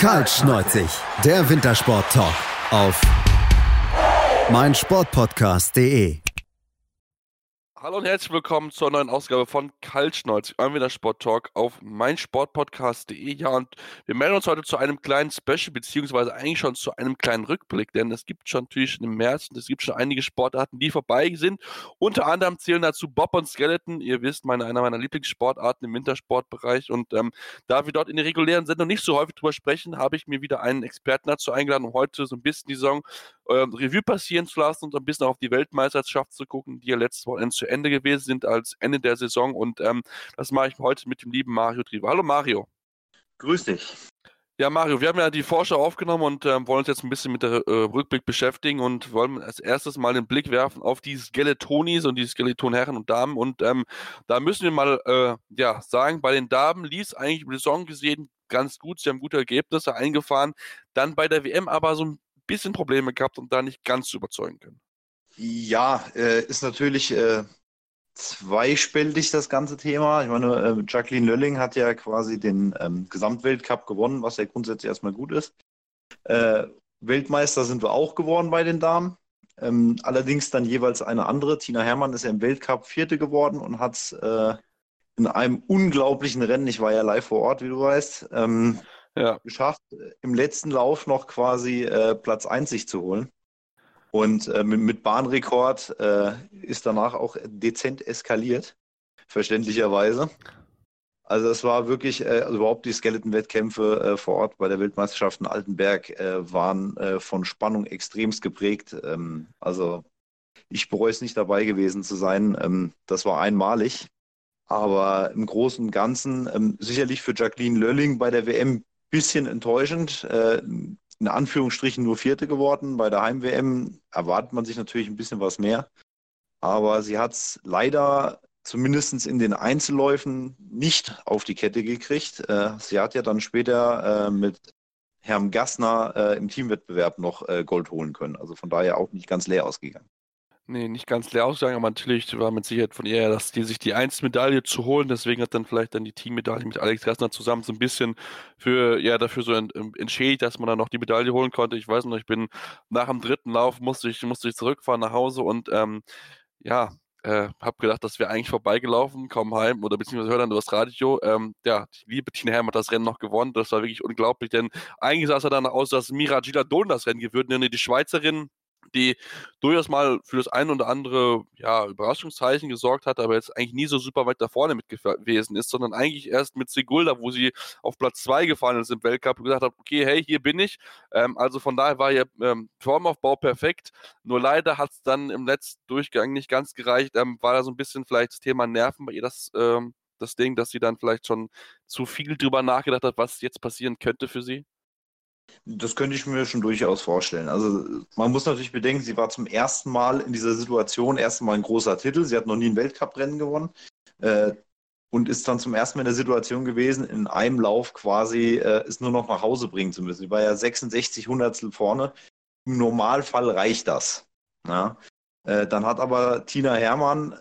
Kaltschneuzig, der Wintersport-Talk auf meinsportpodcast.de. Hallo und herzlich willkommen zur neuen Ausgabe von Kaltschneuz, eurem wieder Sport Talk auf meinsportpodcast.de. Ja, und wir melden uns heute zu einem kleinen Special, beziehungsweise eigentlich schon zu einem kleinen Rückblick, denn es gibt schon natürlich im März und es gibt schon einige Sportarten, die vorbei sind. Unter anderem zählen dazu Bob und Skeleton. Ihr wisst, meine, einer meiner Lieblingssportarten im Wintersportbereich. Und ähm, da wir dort in der regulären Sendung nicht so häufig drüber sprechen, habe ich mir wieder einen Experten dazu eingeladen, um heute so ein bisschen die Saison äh, Revue passieren zu lassen und ein bisschen auf die Weltmeisterschaft zu gucken, die ja letztes Wochenende zu Ende gewesen sind als Ende der Saison. Und ähm, das mache ich heute mit dem lieben Mario Triebe. Hallo Mario. Grüß dich. Ja, Mario, wir haben ja die Vorschau aufgenommen und ähm, wollen uns jetzt ein bisschen mit der äh, Rückblick beschäftigen und wollen als erstes mal den Blick werfen auf die Skeletonis und die Skeletonherren und Damen. Und ähm, da müssen wir mal äh, ja, sagen, bei den Damen lief eigentlich über die Saison gesehen ganz gut. Sie haben gute Ergebnisse eingefahren. Dann bei der WM aber so ein bisschen Probleme gehabt und da nicht ganz zu überzeugen können. Ja, äh, ist natürlich äh, zweispältig das ganze Thema. Ich meine, äh, Jacqueline Lölling hat ja quasi den ähm, Gesamtweltcup gewonnen, was ja grundsätzlich erstmal gut ist. Äh, Weltmeister sind wir auch geworden bei den Damen. Ähm, allerdings dann jeweils eine andere. Tina Hermann ist ja im Weltcup Vierte geworden und hat äh, in einem unglaublichen Rennen, ich war ja live vor Ort, wie du weißt, ähm, ja. geschafft, im letzten Lauf noch quasi äh, Platz 1 sich zu holen. Und äh, mit, Bahnrekord äh, ist danach auch dezent eskaliert, verständlicherweise. Also es war wirklich, äh, also überhaupt die Skeleton-Wettkämpfe äh, vor Ort bei der Weltmeisterschaft in Altenberg äh, waren äh, von Spannung extremst geprägt. Ähm, also ich bereue es nicht dabei gewesen zu sein. Ähm, das war einmalig. Aber im Großen und Ganzen ähm, sicherlich für Jacqueline Lölling bei der WM bisschen enttäuschend. Äh, in Anführungsstrichen nur Vierte geworden. Bei der Heim-WM erwartet man sich natürlich ein bisschen was mehr. Aber sie hat es leider zumindest in den Einzelläufen nicht auf die Kette gekriegt. Äh, sie hat ja dann später äh, mit Herrn Gassner äh, im Teamwettbewerb noch Gold holen können. Also von daher auch nicht ganz leer ausgegangen. Nee, nicht ganz leer ausgegangen, aber natürlich war mit Sicherheit von ihr, dass die sich die Einzelmedaille zu holen, deswegen hat dann vielleicht dann die Teammedaille mit Alex Gassner zusammen so ein bisschen für, ja, dafür so entschädigt, dass man dann noch die Medaille holen konnte. Ich weiß noch, ich bin nach dem dritten Lauf musste ich, musste ich zurückfahren nach Hause und ähm, ja, äh, habe gedacht, das wäre eigentlich vorbeigelaufen, kaum heim oder beziehungsweise höre dann über das Radio. Ähm, ja, die liebe Tina Herm hat das Rennen noch gewonnen. Das war wirklich unglaublich, denn eigentlich sah es ja dann aus, dass Mira Giladon das Rennen gewinnt, denn die Schweizerin die durchaus mal für das ein oder andere ja, Überraschungszeichen gesorgt hat, aber jetzt eigentlich nie so super weit da vorne mit gewesen ist, sondern eigentlich erst mit Sigulda, wo sie auf Platz 2 gefallen ist im Weltcup und gesagt hat, okay, hey, hier bin ich. Ähm, also von daher war ihr ähm, Formaufbau perfekt. Nur leider hat es dann im letzten Durchgang nicht ganz gereicht. Ähm, war da so ein bisschen vielleicht das Thema Nerven bei ihr das, ähm, das Ding, dass sie dann vielleicht schon zu viel drüber nachgedacht hat, was jetzt passieren könnte für sie? Das könnte ich mir schon durchaus vorstellen. Also man muss natürlich bedenken, sie war zum ersten Mal in dieser Situation, erst mal ein großer Titel. Sie hat noch nie ein Weltcuprennen gewonnen äh, und ist dann zum ersten Mal in der Situation gewesen, in einem Lauf quasi äh, es nur noch nach Hause bringen zu müssen. Sie war ja 66 Hundertstel vorne. Im Normalfall reicht das. Ja? Äh, dann hat aber Tina Hermann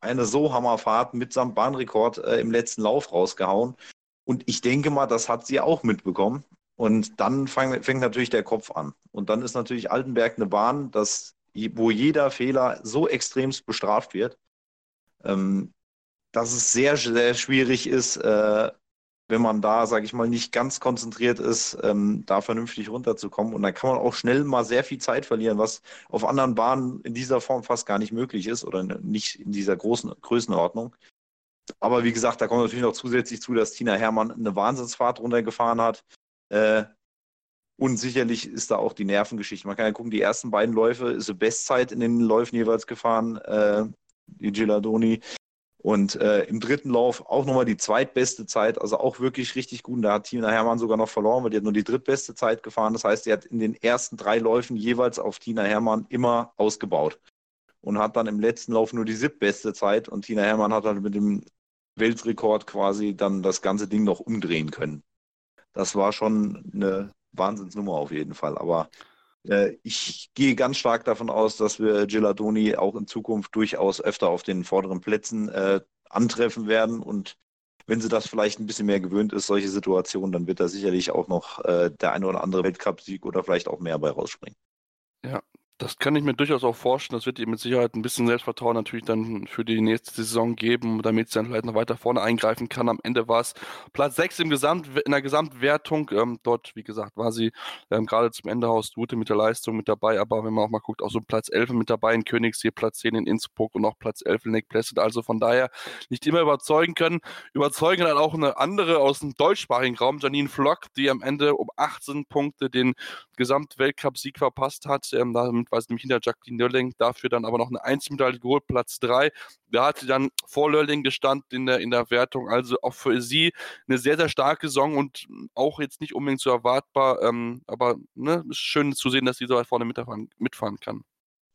eine so Hammerfahrt mitsamt Bahnrekord äh, im letzten Lauf rausgehauen. Und ich denke mal, das hat sie auch mitbekommen. Und dann fang, fängt natürlich der Kopf an. Und dann ist natürlich Altenberg eine Bahn, das, wo jeder Fehler so extremst bestraft wird, ähm, dass es sehr, sehr schwierig ist, äh, wenn man da, sage ich mal, nicht ganz konzentriert ist, ähm, da vernünftig runterzukommen. Und dann kann man auch schnell mal sehr viel Zeit verlieren, was auf anderen Bahnen in dieser Form fast gar nicht möglich ist oder nicht in dieser großen Größenordnung. Aber wie gesagt, da kommt natürlich noch zusätzlich zu, dass Tina Hermann eine Wahnsinnsfahrt runtergefahren hat. Äh, und sicherlich ist da auch die Nervengeschichte. Man kann ja gucken, die ersten beiden Läufe ist eine Bestzeit in den Läufen jeweils gefahren, äh, die Giladoni. Und äh, im dritten Lauf auch nochmal die zweitbeste Zeit, also auch wirklich richtig gut. Und da hat Tina Hermann sogar noch verloren, weil die hat nur die drittbeste Zeit gefahren. Das heißt, sie hat in den ersten drei Läufen jeweils auf Tina Hermann immer ausgebaut. Und hat dann im letzten Lauf nur die siebtbeste Zeit. Und Tina Hermann hat dann mit dem Weltrekord quasi dann das ganze Ding noch umdrehen können das war schon eine Wahnsinnsnummer auf jeden Fall. Aber äh, ich gehe ganz stark davon aus, dass wir Geladoni auch in Zukunft durchaus öfter auf den vorderen Plätzen äh, antreffen werden. Und wenn sie das vielleicht ein bisschen mehr gewöhnt ist, solche Situationen, dann wird da sicherlich auch noch äh, der eine oder andere Weltcup-Sieg oder vielleicht auch mehr bei rausspringen. Ja, das kann ich mir durchaus auch vorstellen. Das wird ihr mit Sicherheit ein bisschen Selbstvertrauen natürlich dann für die nächste Saison geben, damit sie dann vielleicht noch weiter vorne eingreifen kann. Am Ende war es Platz 6 im Gesamt, in der Gesamtwertung. Ähm, dort, wie gesagt, war sie ähm, gerade zum Ende aus Gute mit der Leistung mit dabei. Aber wenn man auch mal guckt, auch so Platz 11 mit dabei in Königssee, Platz 10 in Innsbruck und auch Platz 11 in Lake Placid. Also von daher nicht immer überzeugen können. Überzeugen dann auch eine andere aus dem deutschsprachigen Raum, Janine Flock, die am Ende um 18 Punkte den Gesamtweltcup-Sieg verpasst hat. Ähm, damit weil sie nämlich hinter Jacqueline Lörling dafür dann aber noch eine Einzelmedaille geholt, Platz 3. Da hat sie dann vor Lörling gestanden in der, in der Wertung. Also auch für sie eine sehr, sehr starke Saison und auch jetzt nicht unbedingt so erwartbar. Ähm, aber ne, ist schön zu sehen, dass sie so weit vorne mitfahren, mitfahren kann.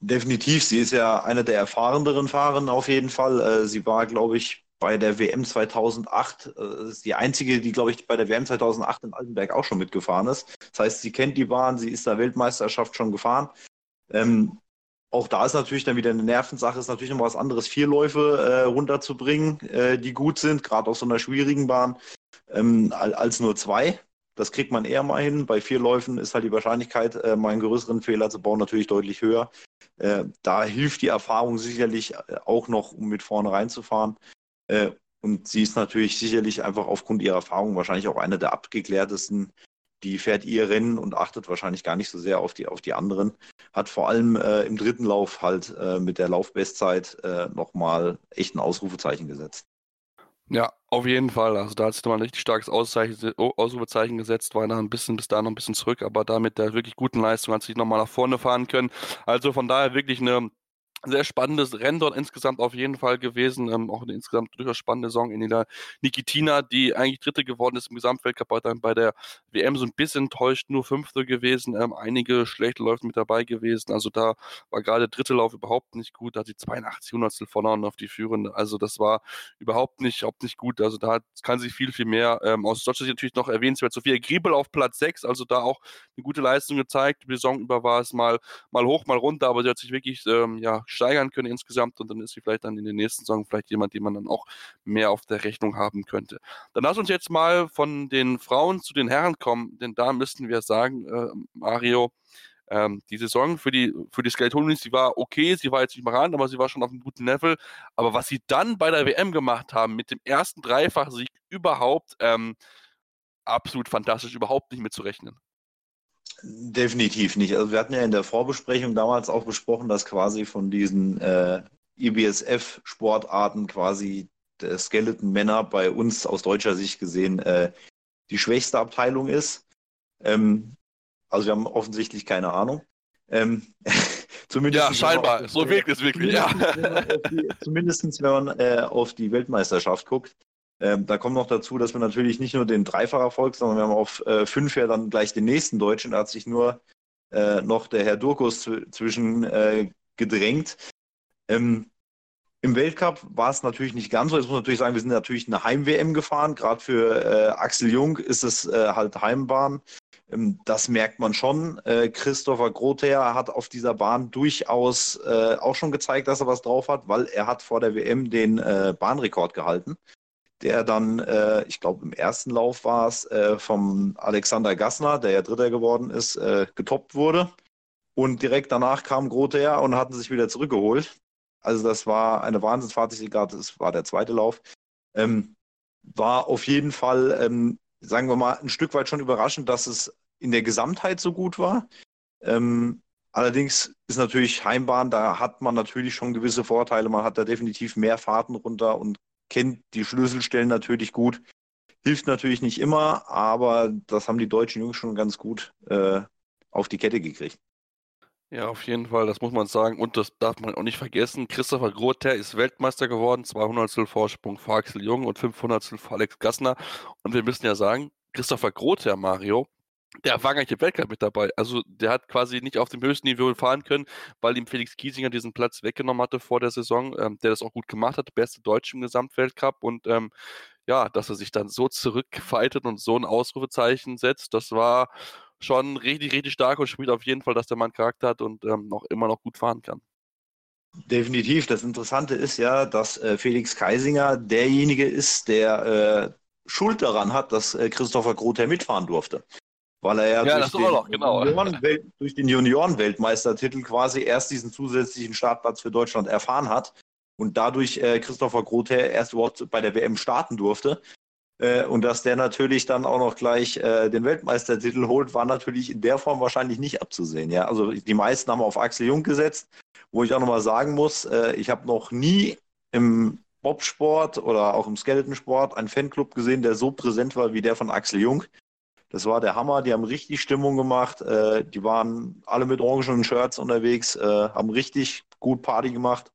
Definitiv, sie ist ja eine der erfahreneren Fahrer auf jeden Fall. Äh, sie war, glaube ich, bei der WM 2008, äh, die einzige, die, glaube ich, bei der WM 2008 in Altenberg auch schon mitgefahren ist. Das heißt, sie kennt die Bahn, sie ist da Weltmeisterschaft schon gefahren. Ähm, auch da ist natürlich dann wieder eine Nervensache, ist natürlich noch was anderes, vier Läufe äh, runterzubringen, äh, die gut sind, gerade auf so einer schwierigen Bahn, ähm, als nur zwei. Das kriegt man eher mal hin. Bei vier Läufen ist halt die Wahrscheinlichkeit, äh, mal einen größeren Fehler zu bauen, natürlich deutlich höher. Äh, da hilft die Erfahrung sicherlich äh, auch noch, um mit vorne reinzufahren. Äh, und sie ist natürlich sicherlich einfach aufgrund ihrer Erfahrung wahrscheinlich auch eine der abgeklärtesten die fährt ihr Rennen und achtet wahrscheinlich gar nicht so sehr auf die, auf die anderen. Hat vor allem äh, im dritten Lauf halt äh, mit der Laufbestzeit äh, nochmal echt ein Ausrufezeichen gesetzt. Ja, auf jeden Fall. Also da hat sich nochmal ein richtig starkes Ausrufezeichen gesetzt, war da ein bisschen bis da noch ein bisschen zurück, aber da mit der wirklich guten Leistung hat sich nochmal nach vorne fahren können. Also von daher wirklich eine sehr spannendes Rennen dort insgesamt auf jeden Fall gewesen. Ähm, auch eine insgesamt durchaus spannende Saison in der Nikitina, die eigentlich Dritte geworden ist im Gesamtweltcup, dann bei der WM so ein bisschen enttäuscht, nur Fünfte gewesen. Ähm, einige schlechte Läufe mit dabei gewesen. Also da war gerade der dritte Lauf überhaupt nicht gut. Da hat sie 82 Hundertstel verloren auf die Führende. Also das war überhaupt nicht, überhaupt nicht gut. Also da kann sie viel, viel mehr. Ähm, aus Deutschland natürlich noch erwähnenswert Sophia Griebel auf Platz 6. Also da auch eine gute Leistung gezeigt. Die Saison über war es mal, mal hoch, mal runter, aber sie hat sich wirklich, ähm, ja, steigern können insgesamt und dann ist sie vielleicht dann in den nächsten Saison vielleicht jemand, den man dann auch mehr auf der Rechnung haben könnte. Dann lass uns jetzt mal von den Frauen zu den Herren kommen, denn da müssten wir sagen, äh, Mario, ähm, die Saison für die, für die Skeletonis, die war okay, sie war jetzt nicht ran, aber sie war schon auf einem guten Level. Aber was sie dann bei der WM gemacht haben, mit dem ersten Dreifachsieg überhaupt, ähm, absolut fantastisch, überhaupt nicht mitzurechnen. Definitiv nicht. Also wir hatten ja in der Vorbesprechung damals auch besprochen, dass quasi von diesen äh, IBSF-Sportarten quasi der Skeleton-Männer bei uns aus deutscher Sicht gesehen äh, die schwächste Abteilung ist. Ähm, also wir haben offensichtlich keine Ahnung. Ähm, zumindest ja, scheinbar. so wirkt es wirklich, ja. Zumindest wenn man äh, auf die Weltmeisterschaft guckt. Ähm, da kommt noch dazu, dass wir natürlich nicht nur den Dreifacherfolg, sondern wir haben auf äh, fünf ja dann gleich den nächsten Deutschen. Da hat sich nur äh, noch der Herr Durkus zwischen äh, gedrängt. Ähm, Im Weltcup war es natürlich nicht ganz so. Jetzt muss man natürlich sagen, wir sind natürlich eine Heim-WM gefahren. Gerade für äh, Axel Jung ist es äh, halt Heimbahn. Ähm, das merkt man schon. Äh, Christopher Grother hat auf dieser Bahn durchaus auch schon gezeigt, dass er was drauf hat, weil er hat vor der WM den Bahnrekord gehalten der dann, äh, ich glaube im ersten Lauf war es, äh, vom Alexander Gassner, der ja Dritter geworden ist, äh, getoppt wurde. Und direkt danach kam Grote her und hatten sich wieder zurückgeholt. Also das war eine Wahnsinnsfahrt, das war der zweite Lauf. Ähm, war auf jeden Fall, ähm, sagen wir mal, ein Stück weit schon überraschend, dass es in der Gesamtheit so gut war. Ähm, allerdings ist natürlich Heimbahn, da hat man natürlich schon gewisse Vorteile. Man hat da definitiv mehr Fahrten runter und kennt die Schlüsselstellen natürlich gut. Hilft natürlich nicht immer, aber das haben die deutschen Jungs schon ganz gut äh, auf die Kette gekriegt. Ja, auf jeden Fall, das muss man sagen. Und das darf man auch nicht vergessen. Christopher Grother ist Weltmeister geworden, 200 Vorsprung vor Axel Jung und 500 vor Alex Gassner. Und wir müssen ja sagen, Christopher Grother, Mario, der war gar nicht im Weltcup mit dabei. Also der hat quasi nicht auf dem höchsten Niveau fahren können, weil ihm Felix Giesinger diesen Platz weggenommen hatte vor der Saison, ähm, der das auch gut gemacht hat, beste Deutsche im Gesamtweltcup und ähm, ja, dass er sich dann so zurückfaltet und so ein Ausrufezeichen setzt, das war schon richtig, richtig stark und spielt auf jeden Fall, dass der Mann Charakter hat und ähm, noch immer noch gut fahren kann. Definitiv. Das Interessante ist ja, dass äh, Felix Keisinger derjenige ist, der äh, Schuld daran hat, dass äh, Christopher Grother mitfahren durfte. Weil er ja, Ja, durch, auch noch, den genau. Durch den Junioren-Weltmeistertitel quasi erst diesen zusätzlichen Startplatz für Deutschland erfahren hat und dadurch äh, Christopher Grother erst überhaupt bei der WM starten durfte. Äh, und dass der natürlich dann auch noch gleich äh, den Weltmeistertitel holt, war natürlich in der Form wahrscheinlich nicht abzusehen. Ja? Also die meisten haben auf Axel Jung gesetzt, wo ich auch nochmal sagen muss, äh, ich habe noch nie im Bobsport oder auch im Skeletonsport einen Fanclub gesehen, der so präsent war wie der von Axel Jung. Das war der Hammer, die haben richtig Stimmung gemacht, äh, die waren alle mit orangenen Shirts unterwegs, äh, haben richtig gut Party gemacht.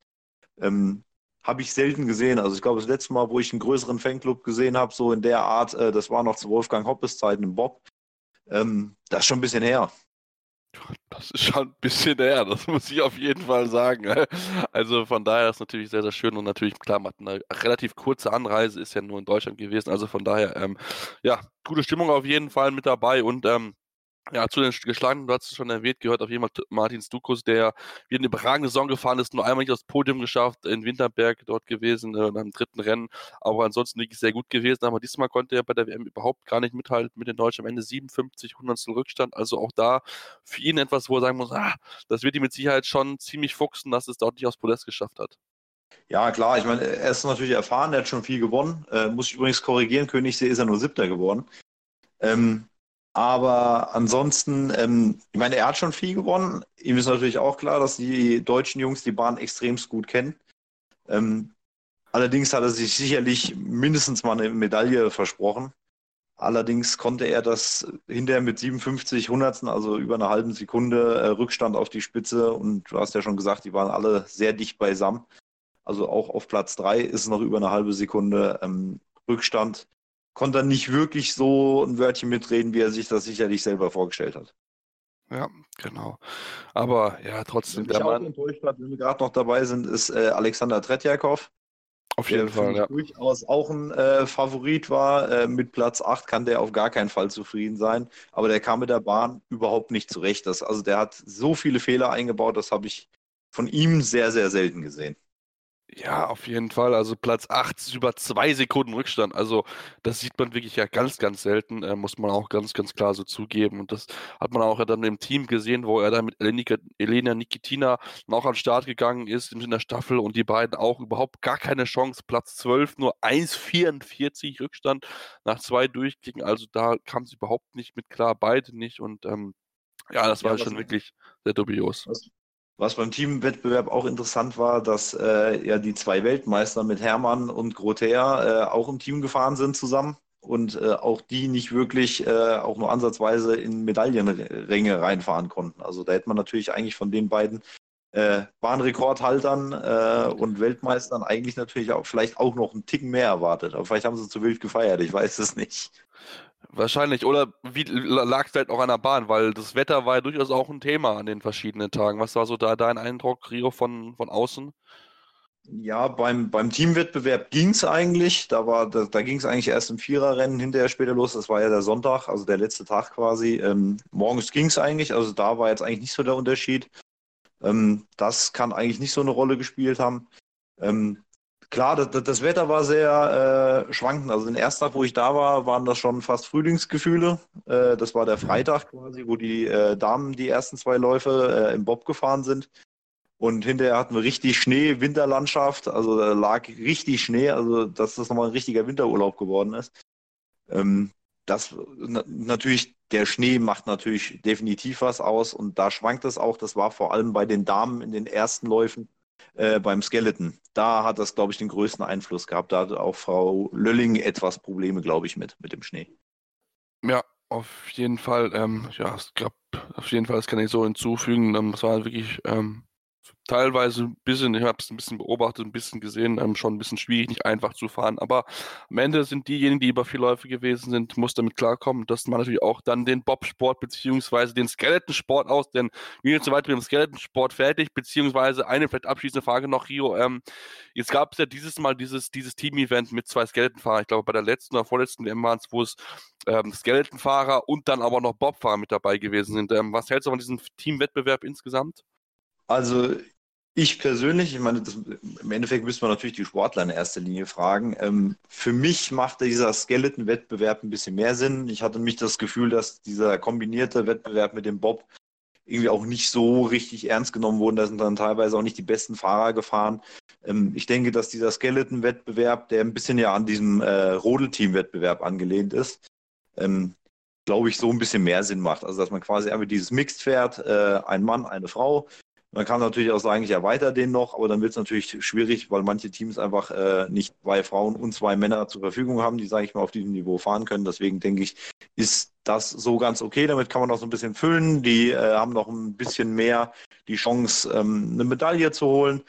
Ähm, habe ich selten gesehen. Also ich glaube, das letzte Mal, wo ich einen größeren Fanclub gesehen habe, so in der Art, äh, das war noch zu Wolfgang Hoppes Zeiten im Bob. Ähm, das ist schon ein bisschen her. Das ist schon ein bisschen her, das muss ich auf jeden Fall sagen. Also von daher ist natürlich sehr, sehr schön und natürlich, klar, man hat eine relativ kurze Anreise, ist ja nur in Deutschland gewesen. Also von daher, ähm, ja, gute Stimmung auf jeden Fall mit dabei und ähm, ja, zu den Geschlagenen, du hast es schon erwähnt, gehört auf jeden Fall Martin Stukus, der wieder eine überragende Saison gefahren ist, nur einmal nicht aufs Podium geschafft, in Winterberg dort gewesen, äh, beim dritten Rennen, aber ansonsten wirklich sehr gut gewesen. Aber diesmal konnte er bei der WM überhaupt gar nicht mithalten mit den Deutschen. Am Ende 57 Hundertstel Rückstand, also auch da für ihn etwas, wo er sagen muss, ah, das wird ihm mit Sicherheit schon ziemlich fuchsen, dass es dort nicht aufs Podest geschafft hat. Ja, klar, ich meine, er ist natürlich erfahren, er hat schon viel gewonnen. Äh, muss ich übrigens korrigieren, Königssee ist er nur Siebter geworden. Ähm, aber ansonsten, ähm, ich meine, er hat schon viel gewonnen. Ihm ist natürlich auch klar, dass die deutschen Jungs die Bahn extremst gut kennen. Ähm, allerdings hat er sich sicherlich mindestens mal eine Medaille versprochen. Allerdings konnte er das hinterher mit 57 Hundertsten, also über eine halben Sekunde äh, Rückstand auf die Spitze. Und du hast ja schon gesagt, die waren alle sehr dicht beisammen. Also auch auf Platz drei ist noch über eine halbe Sekunde ähm, Rückstand konnte er nicht wirklich so ein Wörtchen mitreden, wie er sich das sicherlich selber vorgestellt hat. Ja, genau. Aber ja, trotzdem, der Mann. enttäuscht hat, wenn wir gerade noch dabei sind, ist äh, Alexander Tretjakov. Auf jeden der Fall, ja. durchaus auch ein äh, Favorit war. Äh, mit Platz 8 kann der auf gar keinen Fall zufrieden sein. Aber der kam mit der Bahn überhaupt nicht zurecht. Das, also der hat so viele Fehler eingebaut, das habe ich von ihm sehr, sehr selten gesehen. Ja, auf jeden Fall. Also Platz 8 ist über zwei Sekunden Rückstand. Also das sieht man wirklich ja ganz, ganz selten, äh, muss man auch ganz, ganz klar so zugeben. Und das hat man auch ja dann im Team gesehen, wo er dann mit Elena, Nikitina auch an den Start gegangen ist in der Staffel und die beiden auch überhaupt gar keine Chance. Platz 12, nur 1,44 Rückstand nach zwei Durchklicken. Also da kam sie überhaupt nicht mit klar, beide nicht. Und ähm, ja, das war ja, schon wirklich sehr dubios. Was, was beim Teamwettbewerb auch interessant war, dass äh, ja die zwei Weltmeister mit Hermann und Grother äh, auch im Team gefahren sind zusammen und äh, auch die nicht wirklich äh, auch nur ansatzweise in Medaillenränge reinfahren konnten. Also da hätte man natürlich eigentlich von den beiden äh, Bahnrekordhaltern äh, und Weltmeistern eigentlich natürlich auch vielleicht auch noch einen Ticken mehr erwartet. Aber vielleicht haben sie zu wild gefeiert, ich weiß es nicht. Wahrscheinlich. Oder wie lag es halt auch an der Bahn, weil das Wetter war ja durchaus auch ein Thema an den verschiedenen Tagen. Was war so da dein Eindruck, Rio, von, von außen? Ja, beim, beim Teamwettbewerb ging es eigentlich. Da, da, da ging es eigentlich erst im Viererrennen hinterher später los. Das war ja der Sonntag, also der letzte Tag quasi. Ähm, morgens ging es eigentlich, also da war jetzt eigentlich nicht so der Unterschied. Ähm, das kann eigentlich nicht so eine Rolle gespielt haben. Ähm, Klar, das, das, Wetter war sehr äh, schwankend. Also den ersten Tag, wo ich da war, waren das schon fast Frühlingsgefühle. Äh, das war der Freitag quasi, wo die äh, Damen die ersten zwei Läufe äh, im Bob gefahren sind. Und hinterher hatten wir richtig Schnee, Winterlandschaft. Also da lag richtig Schnee, also dass das nochmal ein richtiger Winterurlaub geworden ist. Ähm, das na, natürlich, der Schnee macht natürlich definitiv was aus und da schwankt es auch. Das war vor allem bei den Damen in den ersten Läufen äh, beim Skeleton. Da hat das, glaube ich, den größten Einfluss gehabt. Da hatte auch Frau Lölling etwas Probleme, glaube ich, mit, mit dem Schnee. Ja, auf jeden Fall. Ähm, ja, ich glaube, auf jeden Fall, das kann ich so hinzufügen. Ähm, es war wirklich ähm, teilweise ein bisschen, ich habe es ein bisschen beobachtet, ein bisschen gesehen, ähm, schon ein bisschen schwierig, nicht einfach zu fahren. Aber am Ende sind diejenigen, die über vier Läufe gewesen sind, muss damit klarkommen, dass man natürlich auch dann den Bobsport beziehungsweise den Skeletonsport aus, denn wir sind soweit mit dem Skeletonsport fertig, beziehungsweise eine vielleicht abschließende Frage noch, Rio. Ähm, jetzt gab es ja dieses Mal dieses, dieses Team-Event mit zwei Skeletonfahrern. Ich glaube, bei der letzten oder vorletzten WM waren es, wo es ähm, Skeletonfahrer und dann aber noch Bobfahrer mit dabei gewesen sind. Ähm, was hältst du von diesem Teamwettbewerb insgesamt? Also Ich persönlich, ich meine, das, im Endeffekt müsste man natürlich die Sportler in erster Linie fragen. Ähm, für mich macht dieser Skeleton-Wettbewerb ein bisschen mehr Sinn. Ich hatte mich das Gefühl, dass dieser kombinierte Wettbewerb mit dem Bob irgendwie auch nicht so richtig ernst genommen wurde. Da sind dann teilweise auch nicht die besten Fahrer gefahren. Ähm, ich denke, dass dieser Skeleton-Wettbewerb, der ein bisschen ja an diesem äh, Rodelteam-Wettbewerb angelehnt ist, ähm, glaube ich, so ein bisschen mehr Sinn macht. Also, dass man quasi einfach dieses Mixed fährt, äh, ein Mann, eine Frau, man kann natürlich auch sagen, ich erweitere den noch, aber dann wird es natürlich schwierig, weil manche Teams einfach äh, nicht zwei Frauen und zwei Männer zur Verfügung haben, die, sage ich mal, auf diesem Niveau fahren können. Deswegen denke ich, ist das so ganz okay. Damit kann man auch so ein bisschen füllen. Die äh, haben noch ein bisschen mehr die Chance, ähm, eine Medaille zu holen,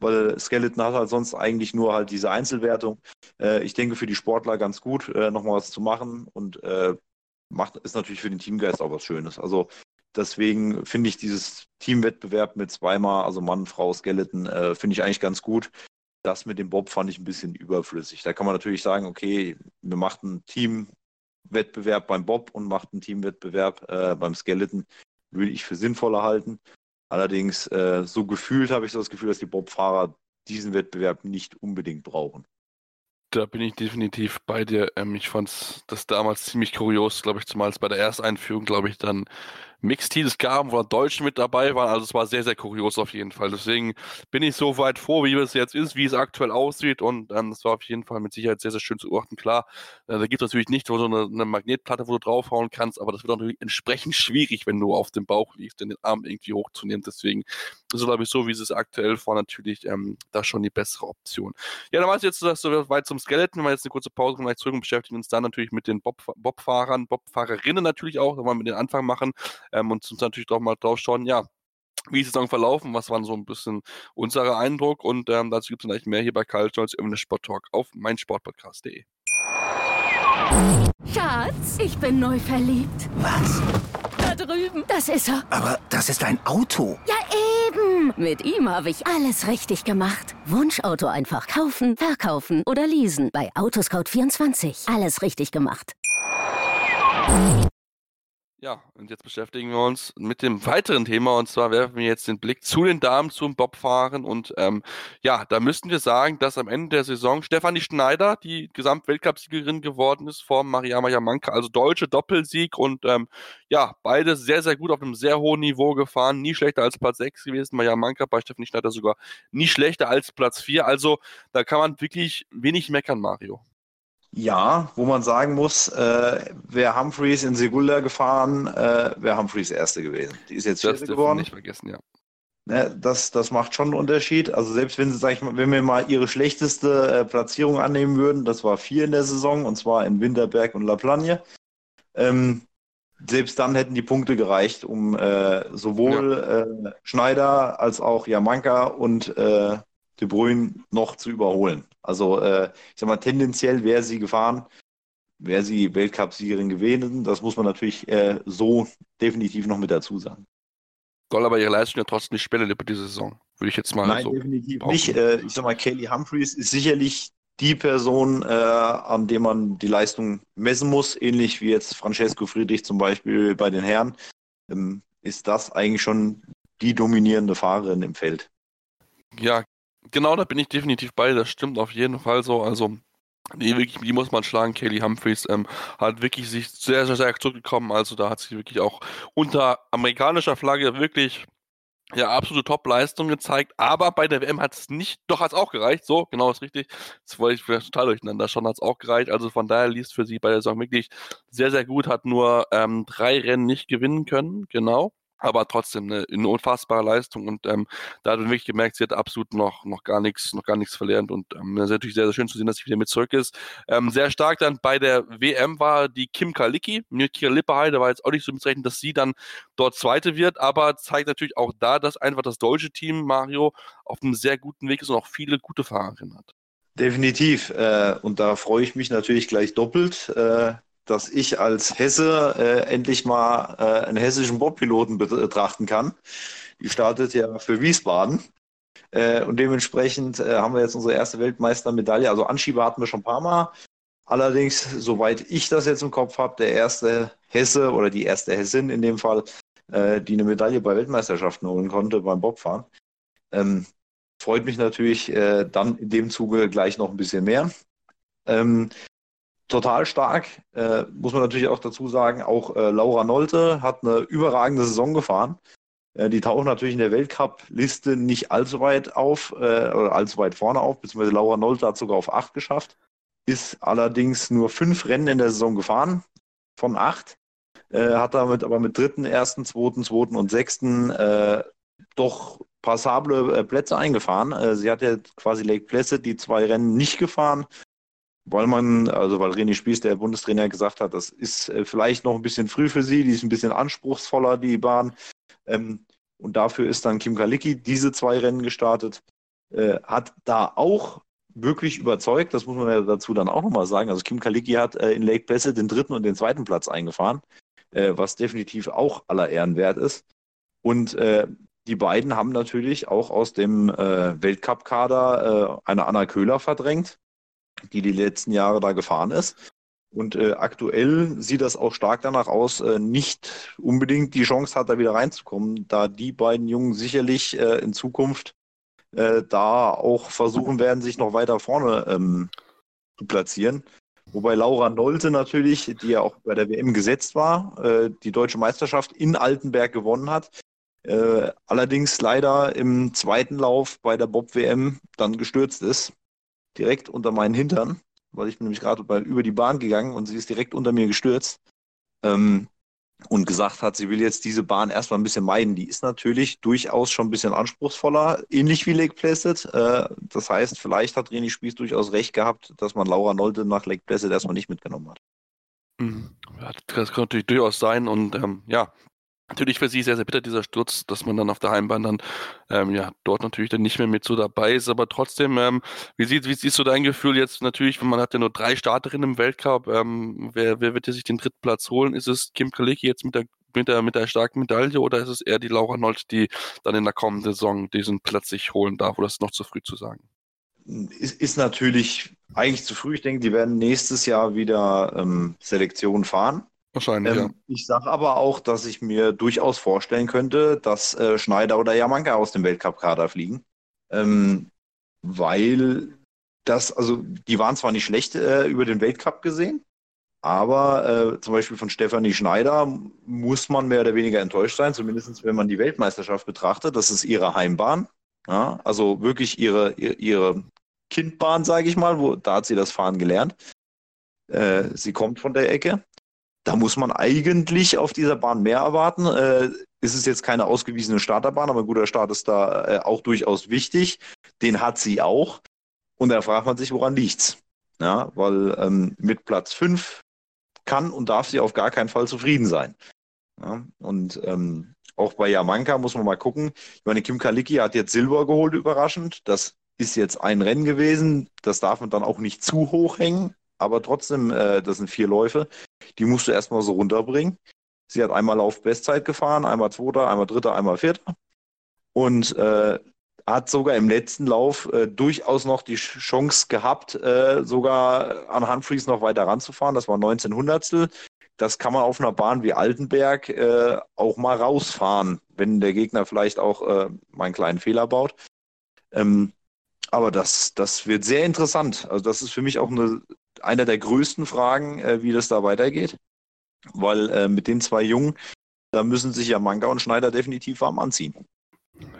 weil Skeleton hat halt sonst eigentlich nur halt diese Einzelwertung. Äh, ich denke, für die Sportler ganz gut, äh, nochmal was zu machen und äh, macht, ist natürlich für den Teamgeist auch was Schönes. Also Deswegen finde ich dieses Teamwettbewerb mit zweimal, also Mann, Frau, Skeleton, äh, finde ich eigentlich ganz gut. Das mit dem Bob fand ich ein bisschen überflüssig. Da kann man natürlich sagen, okay, wir machen einen Teamwettbewerb beim Bob und macht einen Teamwettbewerb äh, beim Skeleton. Würde ich für sinnvoller halten. Allerdings, äh, so gefühlt habe ich so das Gefühl, dass die Bob-Fahrer diesen Wettbewerb nicht unbedingt brauchen. Da bin ich definitiv bei dir. Ähm, ich fand das damals ziemlich kurios, glaube ich, zumal es bei der Ersteinführung, glaube ich, dann Mixteams gaben, wo Deutsche mit dabei waren. Also es war sehr, sehr kurios auf jeden Fall. Deswegen bin ich so weit froh, wie es jetzt ist, wie es aktuell aussieht. Und ähm, das war auf jeden Fall mit Sicherheit sehr, sehr schön zu beobachten. Klar, äh, da gibt es natürlich nicht so eine, eine, Magnetplatte, wo du draufhauen kannst, aber das wird natürlich entsprechend schwierig, wenn du auf dem Bauch liegst, den Arm irgendwie hochzunehmen. Deswegen ist es, glaube ich, so, wie es ist aktuell vor, natürlich ähm, da schon die bessere Option. Ja, dann war es jetzt so weit zum Skeleton. Wir jetzt eine kurze Pause gleich zurück und beschäftigen uns dann natürlich mit den Bob, Bobfahrern, Bobfahrerinnen natürlich auch, wenn wir mit den Anfang machen ähm, und uns natürlich doch mal drauf schauen, ja, wie ist die Saison verlaufen, was war so ein bisschen unser Eindruck und ähm, dazu gibt es vielleicht mehr hier bei Karl Stolz im Sport Talk auf meinsportpodcast.de. Schatz, ich bin neu verliebt. Was? Da drüben. Das ist er. Aber das ist ein Auto. Ja, eben. Mit ihm habe ich alles richtig gemacht. Wunschauto einfach kaufen, verkaufen oder leasen. Bei Autoscout24. Alles richtig gemacht. Ja, und jetzt beschäftigen wir uns mit dem weiteren Thema. Und zwar werfen wir jetzt den Blick zu den Damen zum Bobfahren. Und ähm, ja, da müssten wir sagen, dass am Ende der Saison Stefanie Schneider die Gesamtweltcupsiegerin geworden ist vor Mariama Jamanka, also deutsche Doppelsieg und ähm, ja, beide sehr, sehr gut auf einem sehr hohen Niveau gefahren, nie schlechter als Platz 6 gewesen, Mariamanka bei Stefanie Schneider sogar nie schlechter als Platz 4, also da kann man wirklich wenig meckern, Mario. Ja, wo man sagen muss, äh, wäre Humphreys in Segulda gefahren, äh, wäre Humphreys Erste gewesen. Die ist jetzt Vierte geworden. Nicht vergessen, ja. Ne, das, das macht schon einen Unterschied. Also selbst wenn sie, sag ich mal, wenn wir mal ihre schlechteste äh, Platzierung annehmen würden, das war vier in der Saison, und zwar in Winterberg und La Plagne. Ähm, selbst dann hätten die Punkte gereicht, um äh, sowohl ja. äh, Schneider als auch Jamanka und äh, De Bruyne noch zu überholen. Also äh, ich sag mal, tendenziell wäre sie gefahren, wäre sie Weltcup-Siegerin gewesen. Das muss man natürlich äh, so definitiv noch mit dazu sagen. Soll aber ihre Leistung ja trotzdem nicht spielen über diese Saison, würde ich jetzt mal Nein, so definitiv brauchen. nicht. Äh, ich sag mal, Kelly Humphreys ist sicherlich die Person, äh, an der man die Leistung messen muss, ähnlich wie jetzt Francesco Friedrich zum Beispiel bei den Herren, ähm, ist das eigentlich schon die dominierende Fahrerin im Feld. Ja, genau, da bin ich definitiv bei. Das stimmt auf jeden Fall so. Also, die, wirklich, die muss man schlagen. Kelly Humphreys ähm, hat wirklich sich sehr, sehr stark zurückgekommen. Also, da hat sie wirklich auch unter amerikanischer Flagge wirklich ja, absolute Top-Leistung gezeigt, aber bei der WM hat es nicht, doch hat es auch gereicht, so, genau ist richtig. Das wollte ich vielleicht total durcheinander, schon hat es auch gereicht, also von daher liest für sie bei der Saison wirklich sehr, sehr gut, hat nur ähm, drei Rennen nicht gewinnen können, genau aber trotzdem eine, eine unfassbare Leistung und ähm, da hat man wirklich gemerkt, sie hat absolut noch, noch gar nichts, noch gar nichts verlernt und ähm, das ist natürlich sehr, sehr schön zu sehen, dass sie wieder mit zurück ist. Ähm, sehr stark dann bei der WM war die Kim Kalicki, mit Kira Lipperheide, war jetzt auch nicht so mitzurechnen, dass sie dann dort Zweite wird, aber zeigt natürlich auch da, dass einfach das deutsche Team Mario auf einem sehr guten Weg ist und auch viele gute Fahrerinnen hat. Definitiv. Äh, und da freue ich mich natürlich gleich doppelt. Äh, dass ich als Hesse äh, endlich mal äh, einen hessischen Bobpiloten betrachten kann. Die startet ja für Wiesbaden. Äh, und dementsprechend äh, haben wir jetzt unsere erste Weltmeistermedaille. Also Anschieber hatten wir schon ein paar Mal. Allerdings, soweit ich das jetzt im Kopf habe, der erste Hesse oder die erste Hessin in dem Fall, äh, die eine Medaille bei Weltmeisterschaften holen konnte beim Bobfahren. Ähm, freut mich natürlich äh, dann in dem Zuge gleich noch ein bisschen mehr. Ähm, total stark, äh, muss man natürlich auch dazu sagen, auch äh, Laura Nolte hat eine überragende Saison gefahren. Äh, die tauchen natürlich in der Weltcup-Liste nicht allzu weit auf, äh, oder allzu weit vorne auf, beziehungsweise Laura Nolte hat sogar auf acht geschafft, ist allerdings nur fünf Rennen in der Saison gefahren, von acht, äh, hat damit aber mit dritten, ersten, zweiten, zweiten und sechsten äh, doch passable Plätze eingefahren. Sie hat ja quasi Lake Placid die zwei Rennen nicht gefahren, weil man, also weil René Spieß, der Bundestrainer, gesagt hat, das ist äh, vielleicht noch ein bisschen früh für sie, die ist ein bisschen anspruchsvoller, die Bahn. Ähm, und dafür ist dann Kim Kalicki diese zwei Rennen gestartet, äh, hat da auch wirklich überzeugt, das muss man ja dazu dann auch nochmal sagen. Also Kim Kalicki hat äh, in Lake Placid den dritten und den zweiten Platz eingefahren, äh, was definitiv auch aller Ehren wert ist. Und äh, die beiden haben natürlich auch aus dem Weltcup-Kader eine Anna Köhler verdrängt, die die letzten Jahre da gefahren ist. Und äh, aktuell sieht das auch stark danach aus, äh, nicht unbedingt die Chance hat, da wieder reinzukommen, da die beiden Jungen sicherlich äh, in Zukunft äh, da auch versuchen werden, sich noch weiter vorne ähm, zu platzieren. Wobei Laura Nolte natürlich, die ja auch bei der WM gesetzt war, äh, die deutsche Meisterschaft in Altenberg gewonnen hat. Äh, allerdings leider im zweiten Lauf bei der Bob-WM dann gestürzt ist. Direkt unter meinen Hintern weil ich bin nämlich gerade über die Bahn gegangen und sie ist direkt unter mir gestürzt ähm, und gesagt hat, sie will jetzt diese Bahn erstmal ein bisschen meiden. Die ist natürlich durchaus schon ein bisschen anspruchsvoller, ähnlich wie Lake Placid. Äh, das heißt, vielleicht hat René Spieß durchaus recht gehabt, dass man Laura Nolte nach Lake Placid erstmal nicht mitgenommen hat. Mhm. das kann natürlich durchaus sein und ähm, ja, Natürlich für sie sehr, sehr bitter, dieser Sturz, dass man dann auf der Heimbahn dann ähm, ja dort natürlich dann nicht mehr mit so dabei ist. Aber trotzdem, ähm, wie, sieht, wie siehst du dein Gefühl jetzt natürlich, wenn man hat ja nur drei Starterinnen im Weltcup, ähm, wer, wer wird sich den dritten Platz holen? Ist es Kim Kalicki jetzt mit der, mit, der, mit der starken Medaille oder ist es eher die Laura Nold, die dann in der kommenden Saison diesen Platz sich holen darf? Oder ist es noch zu früh zu sagen? Ist, ist natürlich eigentlich zu früh. Ich denke, die werden nächstes Jahr wieder ähm, Selektion fahren. Wahrscheinlich, ähm, ja. Ich sage aber auch, dass ich mir durchaus vorstellen könnte, dass äh, Schneider oder Jamanka aus dem Weltcup-Kader fliegen. Ähm, weil das, also die waren zwar nicht schlecht äh, über den Weltcup gesehen, aber äh, zum Beispiel von Stefanie Schneider muss man mehr oder weniger enttäuscht sein, zumindest wenn man die Weltmeisterschaft betrachtet. Das ist ihre Heimbahn. Ja? Also wirklich ihre, ihre, ihre Kindbahn, sage ich mal, wo, da hat sie das Fahren gelernt. Äh, sie kommt von der Ecke da muss man eigentlich auf dieser Bahn mehr erwarten. Äh, ist es jetzt keine ausgewiesene Starterbahn, aber ein guter Start ist da äh, auch durchaus wichtig. Den hat sie auch. Und da fragt man sich, woran liegt's? Ja, weil ähm, mit Platz 5 kann und darf sie auf gar keinen Fall zufrieden sein. Ja, und ähm, auch bei Yamanka muss man mal gucken. Ich meine, Kim Kalicki hat jetzt Silber geholt, überraschend. Das ist jetzt ein Rennen gewesen. Das darf man dann auch nicht zu hoch hängen aber trotzdem, äh, das sind vier Läufe, die musst du erstmal so runterbringen. Sie hat einmal auf Bestzeit gefahren, einmal Zweiter, einmal Dritter, einmal Vierter und äh, hat sogar im letzten Lauf äh, durchaus noch die Chance gehabt, äh, sogar an Humphreys noch weiter ranzufahren. Das war 19 Hundertstel. Das kann man auf einer Bahn wie Altenberg äh, auch mal rausfahren, wenn der Gegner vielleicht auch äh, mal einen kleinen Fehler baut. Ähm, aber das, das wird sehr interessant. Also das ist für mich auch eine einer der größten Fragen, äh, wie das da weitergeht. Weil äh, mit den zwei Jungen, da müssen sich ja Manga und Schneider definitiv warm anziehen.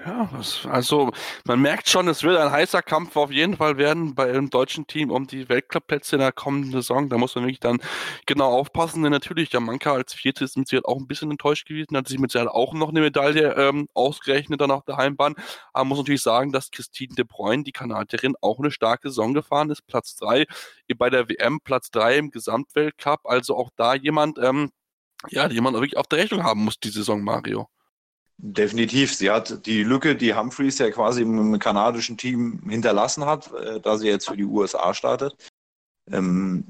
Ja, das, also man merkt schon, es wird ein heißer Kampf auf jeden Fall werden bei dem deutschen Team um die Weltcup-Plätze in der kommenden Saison. Da muss man wirklich dann genau aufpassen, denn natürlich, der Manka als Vierte ist mit Sicherheit auch ein bisschen enttäuscht gewesen, hat sich mit Sicherheit auch noch eine Medaille ähm, ausgerechnet dann auf der Heimbahn. Aber man muss natürlich sagen, dass Christine de Bruyne, die Kanadierin, auch eine starke Saison gefahren ist. Platz 3 bei der WM, Platz 3 im Gesamtweltcup. Also auch da jemand, ähm, ja, jemand wirklich auf der Rechnung haben muss, die Saison, Mario. Definitiv. Sie hat die Lücke, die Humphreys ja quasi im kanadischen Team hinterlassen hat, äh, da sie jetzt für die USA startet. Ähm,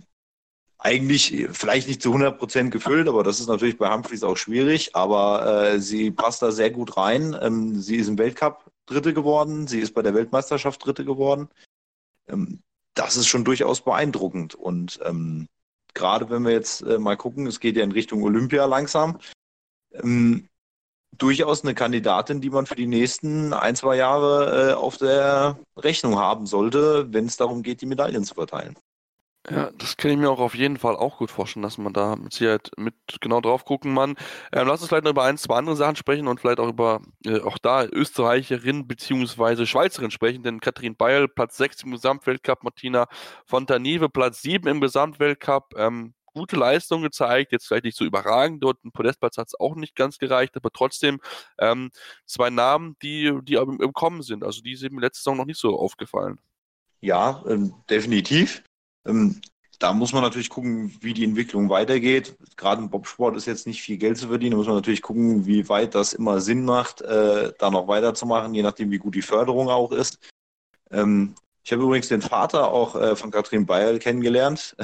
eigentlich vielleicht nicht zu 100 Prozent gefüllt, aber das ist natürlich bei Humphreys auch schwierig. Aber äh, sie passt da sehr gut rein. Ähm, sie ist im Weltcup Dritte geworden. Sie ist bei der Weltmeisterschaft Dritte geworden. Ähm, das ist schon durchaus beeindruckend. Und ähm, gerade wenn wir jetzt äh, mal gucken, es geht ja in Richtung Olympia langsam. Ähm, durchaus eine Kandidatin, die man für die nächsten ein, zwei Jahre äh, auf der Rechnung haben sollte, wenn es darum geht, die Medaillen zu verteilen. Ja, das kann ich mir auch auf jeden Fall auch gut vorstellen, dass man da mit Sicherheit mit genau drauf gucken kann. Ähm, lass uns vielleicht noch über ein, zwei andere Sachen sprechen und vielleicht auch über äh, auch da Österreicherin bzw. Schweizerin sprechen, denn Katrin Beil, Platz 6 im Gesamtweltcup, Martina Fontanive, Platz 7 im Gesamtweltcup. Ähm, gute Leistung gezeigt, jetzt vielleicht nicht so überragend, dort ein Podestplatz hat es auch nicht ganz gereicht, aber trotzdem ähm, zwei Namen, die, die im, im Kommen sind. Also die sind mir letzte Saison noch nicht so aufgefallen. Ja, ähm, definitiv. Ähm, da muss man natürlich gucken, wie die Entwicklung weitergeht. Gerade im Bobsport ist jetzt nicht viel Geld zu verdienen. Da muss man natürlich gucken, wie weit das immer Sinn macht, äh, da noch weiterzumachen, je nachdem, wie gut die Förderung auch ist. Ähm, ich habe übrigens den Vater auch äh, von Katrin Beil kennengelernt.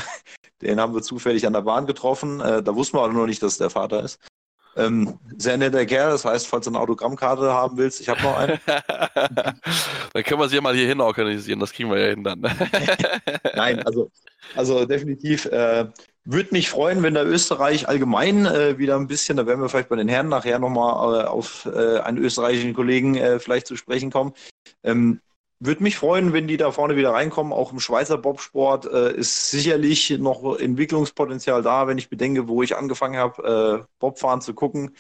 Den haben wir zufällig an der Bahn getroffen. Äh, da wussten wir aber noch nicht, dass es der Vater ist. Ähm, sehr netter Kerl, das heißt, falls du eine Autogrammkarte haben willst, ich habe noch eine. dann können wir sie ja mal hier hin organisieren, das kriegen wir ja hin dann. Nein, also, also definitiv. Äh, würde mich freuen, wenn der Österreich allgemein äh, wieder ein bisschen, da werden wir vielleicht bei den Herren nachher nochmal äh, auf äh, einen österreichischen Kollegen äh, vielleicht zu sprechen kommen. Ähm, würde mich freuen, wenn die da vorne wieder reinkommen. Auch im Schweizer Bobsport äh, ist sicherlich noch Entwicklungspotenzial da, wenn ich bedenke, wo ich angefangen habe, äh, Bobfahren zu gucken.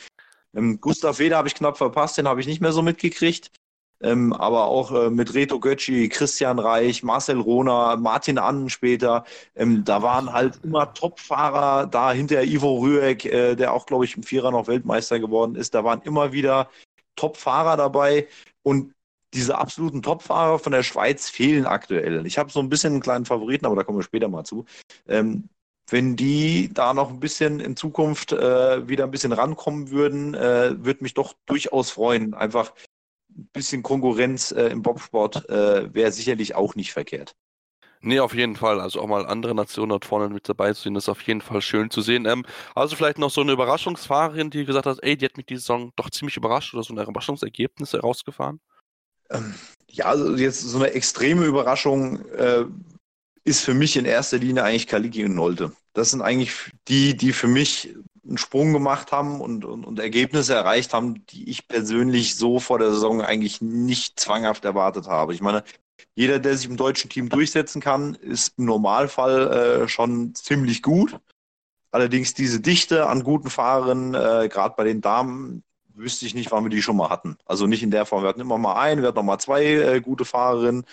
Ähm, Gustav Weder habe ich knapp verpasst, den habe ich nicht mehr so mitgekriegt. Ähm, aber auch äh, mit Reto Göcci, Christian Reich, Marcel Rohner, Martin Annen später. Ähm, da waren halt immer Top-Fahrer da hinter Ivo Rüegg, äh, der auch, glaube ich, im Vierer noch Weltmeister geworden ist. Da waren immer wieder Top-Fahrer dabei. Und diese absoluten Topfahrer von der Schweiz fehlen aktuell. Ich habe so ein bisschen einen kleinen Favoriten, aber da kommen wir später mal zu. Ähm, wenn die da noch ein bisschen in Zukunft äh, wieder ein bisschen rankommen würden, äh, würde mich doch durchaus freuen. Einfach ein bisschen Konkurrenz äh, im Bobsport äh, wäre sicherlich auch nicht verkehrt. Nee, auf jeden Fall. Also auch mal andere Nationen dort vorne mit dabei zu sehen, ist auf jeden Fall schön zu sehen. Ähm, also vielleicht noch so eine Überraschungsfahrerin, die gesagt hat, ey, die hat mich diese Saison doch ziemlich überrascht oder so ein Überraschungsergebnis herausgefahren? Ähm, ja, also jetzt so eine extreme Überraschung äh, ist für mich in erster Linie eigentlich Kaliki und Nolte. Das sind eigentlich die, die für mich einen Sprung gemacht haben und, und, und, Ergebnisse erreicht haben, die ich persönlich so vor der Saison eigentlich nicht zwanghaft erwartet habe. Ich meine, jeder, der sich im deutschen Team durchsetzen kann, ist im Normalfall äh, schon ziemlich gut. Allerdings diese Dichte an guten Fahrern, äh, gerade bei den Damen, wüsste ich nicht, wann wir die schon mal hatten. Also nicht in der Form. Wir hatten immer mal einen, wir hatten noch mal zwei äh, gute Fahrerinnen.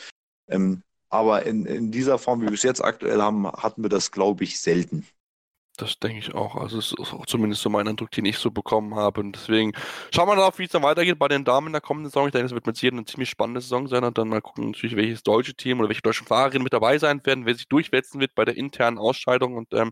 Ähm, aber in, in dieser Form, wie wir es jetzt aktuell haben, hatten wir das, glaube ich, selten. Das denke ich auch. Also es ist auch zumindest so mein Eindruck, den ich so bekommen habe. Und deswegen schauen wir drauf, wie es dann weitergeht bei den Damen in der kommenden Saison. Ich denke, es wird mit jedem eine ziemlich spannende Saison sein. Und dann mal gucken natürlich, welches deutsche Team oder welche deutschen Fahrerinnen mit dabei sein werden, wer sich durchwetzen wird bei der internen Ausscheidung und ähm,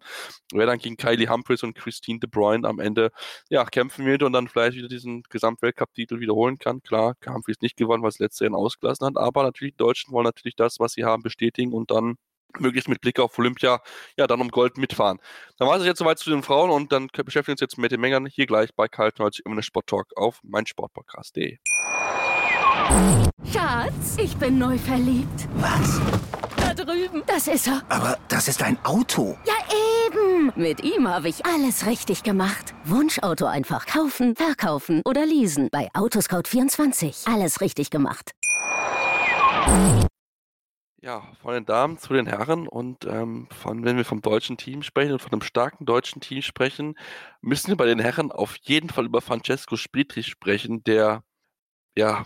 wer dann gegen Kylie Humphries und Christine De Bruyne am Ende ja, kämpfen wird und dann vielleicht wieder diesen Gesamtweltcup-Titel wiederholen kann. Klar, Humphries nicht gewonnen, weil es letzte Jahr ausgelassen hat, aber natürlich die Deutschen wollen natürlich das, was sie haben, bestätigen und dann möglichst mit Blick auf Olympia, ja, dann um Gold mitfahren. Dann war es jetzt soweit zu den Frauen und dann beschäftigen wir uns jetzt mit den Mengern hier gleich bei Karl Knolz im Sport Talk auf meinsportpodcast.de. Schatz, ich bin neu verliebt. Was? Da drüben. Das ist er. Aber das ist ein Auto. Ja, eben. Mit ihm habe ich alles richtig gemacht. Wunschauto einfach kaufen, verkaufen oder leasen. Bei Autoscout24. Alles richtig gemacht. Ja, von den Damen zu den Herren und ähm, von, wenn wir vom deutschen Team sprechen und von einem starken deutschen Team sprechen, müssen wir bei den Herren auf jeden Fall über Francesco Friedrich sprechen, der ja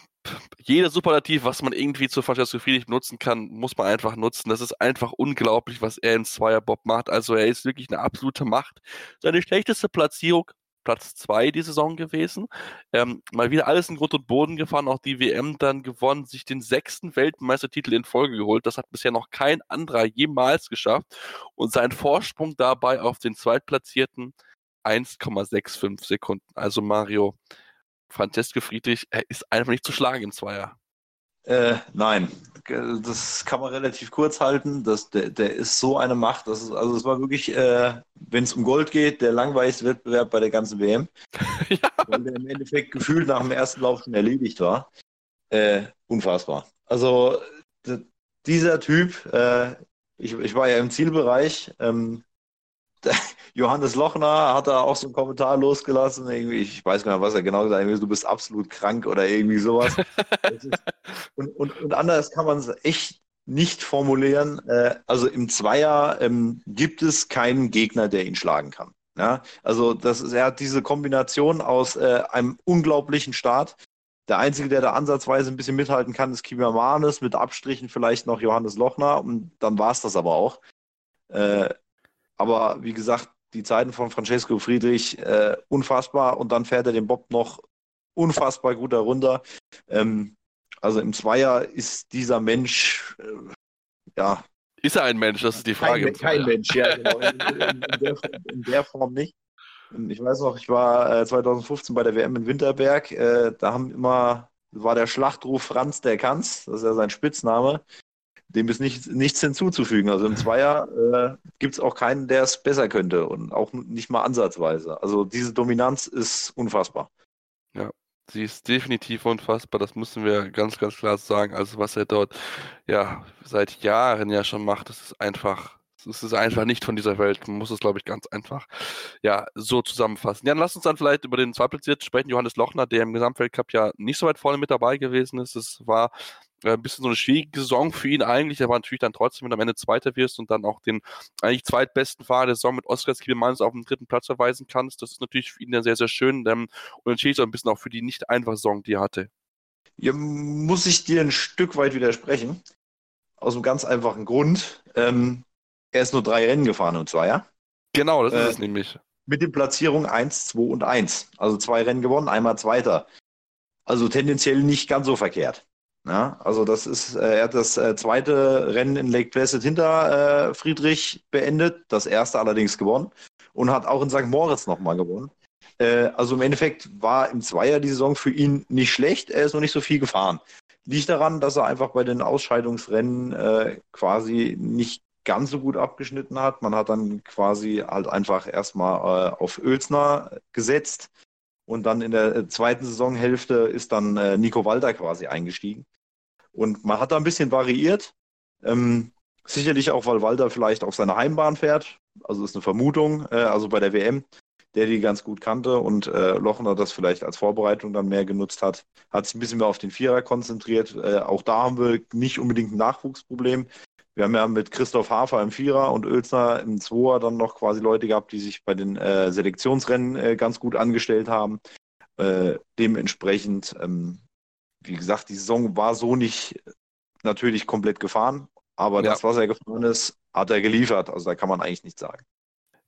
jede Superlativ, was man irgendwie zu Francesco Friedrich benutzen kann, muss man einfach nutzen. Das ist einfach unglaublich, was er in Zweierbob macht. Also er ist wirklich eine absolute Macht. Seine schlechteste Platzierung Platz 2 die Saison gewesen. Ähm, mal wieder alles in Grund und Boden gefahren, auch die WM dann gewonnen, sich den sechsten Weltmeistertitel in Folge geholt. Das hat bisher noch kein anderer jemals geschafft. Und sein Vorsprung dabei auf den Zweitplatzierten 1,65 Sekunden. Also Mario, Francesco Friedrich, er ist einfach nicht zu schlagen im Zweier. Äh, nein, das kann man relativ kurz halten. Das, der, der ist so eine Macht. Das ist, also es war wirklich, äh, wenn es um Gold geht, der langweiligste Wettbewerb bei der ganzen WM. ja. Weil der im Endeffekt gefühlt nach dem ersten Lauf schon erledigt war. Äh, unfassbar. Also dieser Typ, äh, ich, ich war ja im Zielbereich, ähm, Johannes Lochner hat da auch so einen Kommentar losgelassen. Irgendwie, ich weiß gar nicht, was er genau gesagt hat. Du bist absolut krank oder irgendwie sowas. ist, und, und, und anders kann man es echt nicht formulieren. Äh, also im Zweier ähm, gibt es keinen Gegner, der ihn schlagen kann. Ja, also das ist, er hat diese Kombination aus äh, einem unglaublichen Start. Der Einzige, der da ansatzweise ein bisschen mithalten kann, ist Kima Manes, mit Abstrichen vielleicht noch Johannes Lochner und dann war es das aber auch. Äh, aber wie gesagt, die Zeiten von Francesco Friedrich äh, unfassbar und dann fährt er den Bob noch unfassbar gut darunter. Ähm, also im Zweier ist dieser Mensch, äh, ja. Ist er ein Mensch? Das ist die Frage. Kein, kein Mensch, ja, genau. In, in, in, der, in, der, Form nicht. Ich weiß noch, ich war äh, 2015 bei der WM in Winterberg. Äh, da haben immer, war der Schlachtruf Franz der Kanz, das ist ja sein Spitzname. Dem ist nicht, nichts hinzuzufügen. Also im Zweier äh, gibt es auch keinen, der es besser könnte und auch nicht mal ansatzweise. Also diese Dominanz ist unfassbar. Ja, sie ist definitiv unfassbar, das müssen wir ganz, ganz klar sagen. Also was er dort ja seit Jahren ja schon macht, das ist einfach, das ist einfach nicht von dieser Welt. Man muss es, glaube ich, ganz einfach ja so zusammenfassen. Ja, dann lass uns dann vielleicht über den Zweitplatzierten sprechen, Johannes Lochner, der im Gesamtweltcup ja nicht so weit vorne mit dabei gewesen ist. Es war ein bisschen so eine schwierige Saison für ihn eigentlich. Er war natürlich dann trotzdem, wenn du am Ende Zweiter wirst und dann auch den eigentlich zweitbesten Fahrer der Saison mit Oskar Skiemanns auf den dritten Platz verweisen kannst. Das ist natürlich für ihn dann sehr, sehr schön ähm, und entschädigt auch ein bisschen auch für die nicht einfache Saison, die er hatte. Hier muss ich dir ein Stück weit widersprechen. Aus einem ganz einfachen Grund. Ähm, er ist nur drei Rennen gefahren und zwar, ja? Genau, das äh, ist es nämlich. Mit den Platzierungen 1, 2 und 1. Also zwei Rennen gewonnen, einmal Zweiter. Also tendenziell nicht ganz so verkehrt. Ja, also das ist, äh, er hat das äh, zweite Rennen in Lake Placid hinter äh, Friedrich beendet, das erste allerdings gewonnen und hat auch in St. Moritz nochmal gewonnen. Also im Endeffekt war im Zweier die Saison für ihn nicht schlecht, er ist noch nicht so viel gefahren. Liegt daran, dass er einfach bei den Ausscheidungsrennen quasi nicht ganz so gut abgeschnitten hat. Man hat dann quasi halt einfach erstmal auf Oelsner gesetzt. Und dann in der zweiten Saisonhälfte ist dann Nico Walter quasi eingestiegen. Und man hat da ein bisschen variiert. Ähm, sicherlich auch, weil Walter vielleicht auf seine Heimbahn fährt. Also ist eine Vermutung, äh, also bei der WM, der die ganz gut kannte und äh, Lochner das vielleicht als Vorbereitung dann mehr genutzt hat. Hat sich ein bisschen mehr auf den Vierer konzentriert. Äh, auch da haben wir nicht unbedingt ein Nachwuchsproblem. Wir haben ja mit Christoph Hafer im Vierer und Oelsner im Zweier dann noch quasi Leute gehabt, die sich bei den äh, Selektionsrennen äh, ganz gut angestellt haben. Äh, dementsprechend ähm, wie gesagt, die Saison war so nicht natürlich komplett gefahren, aber ja. das, was er gefahren ist, hat er geliefert. Also da kann man eigentlich nichts sagen.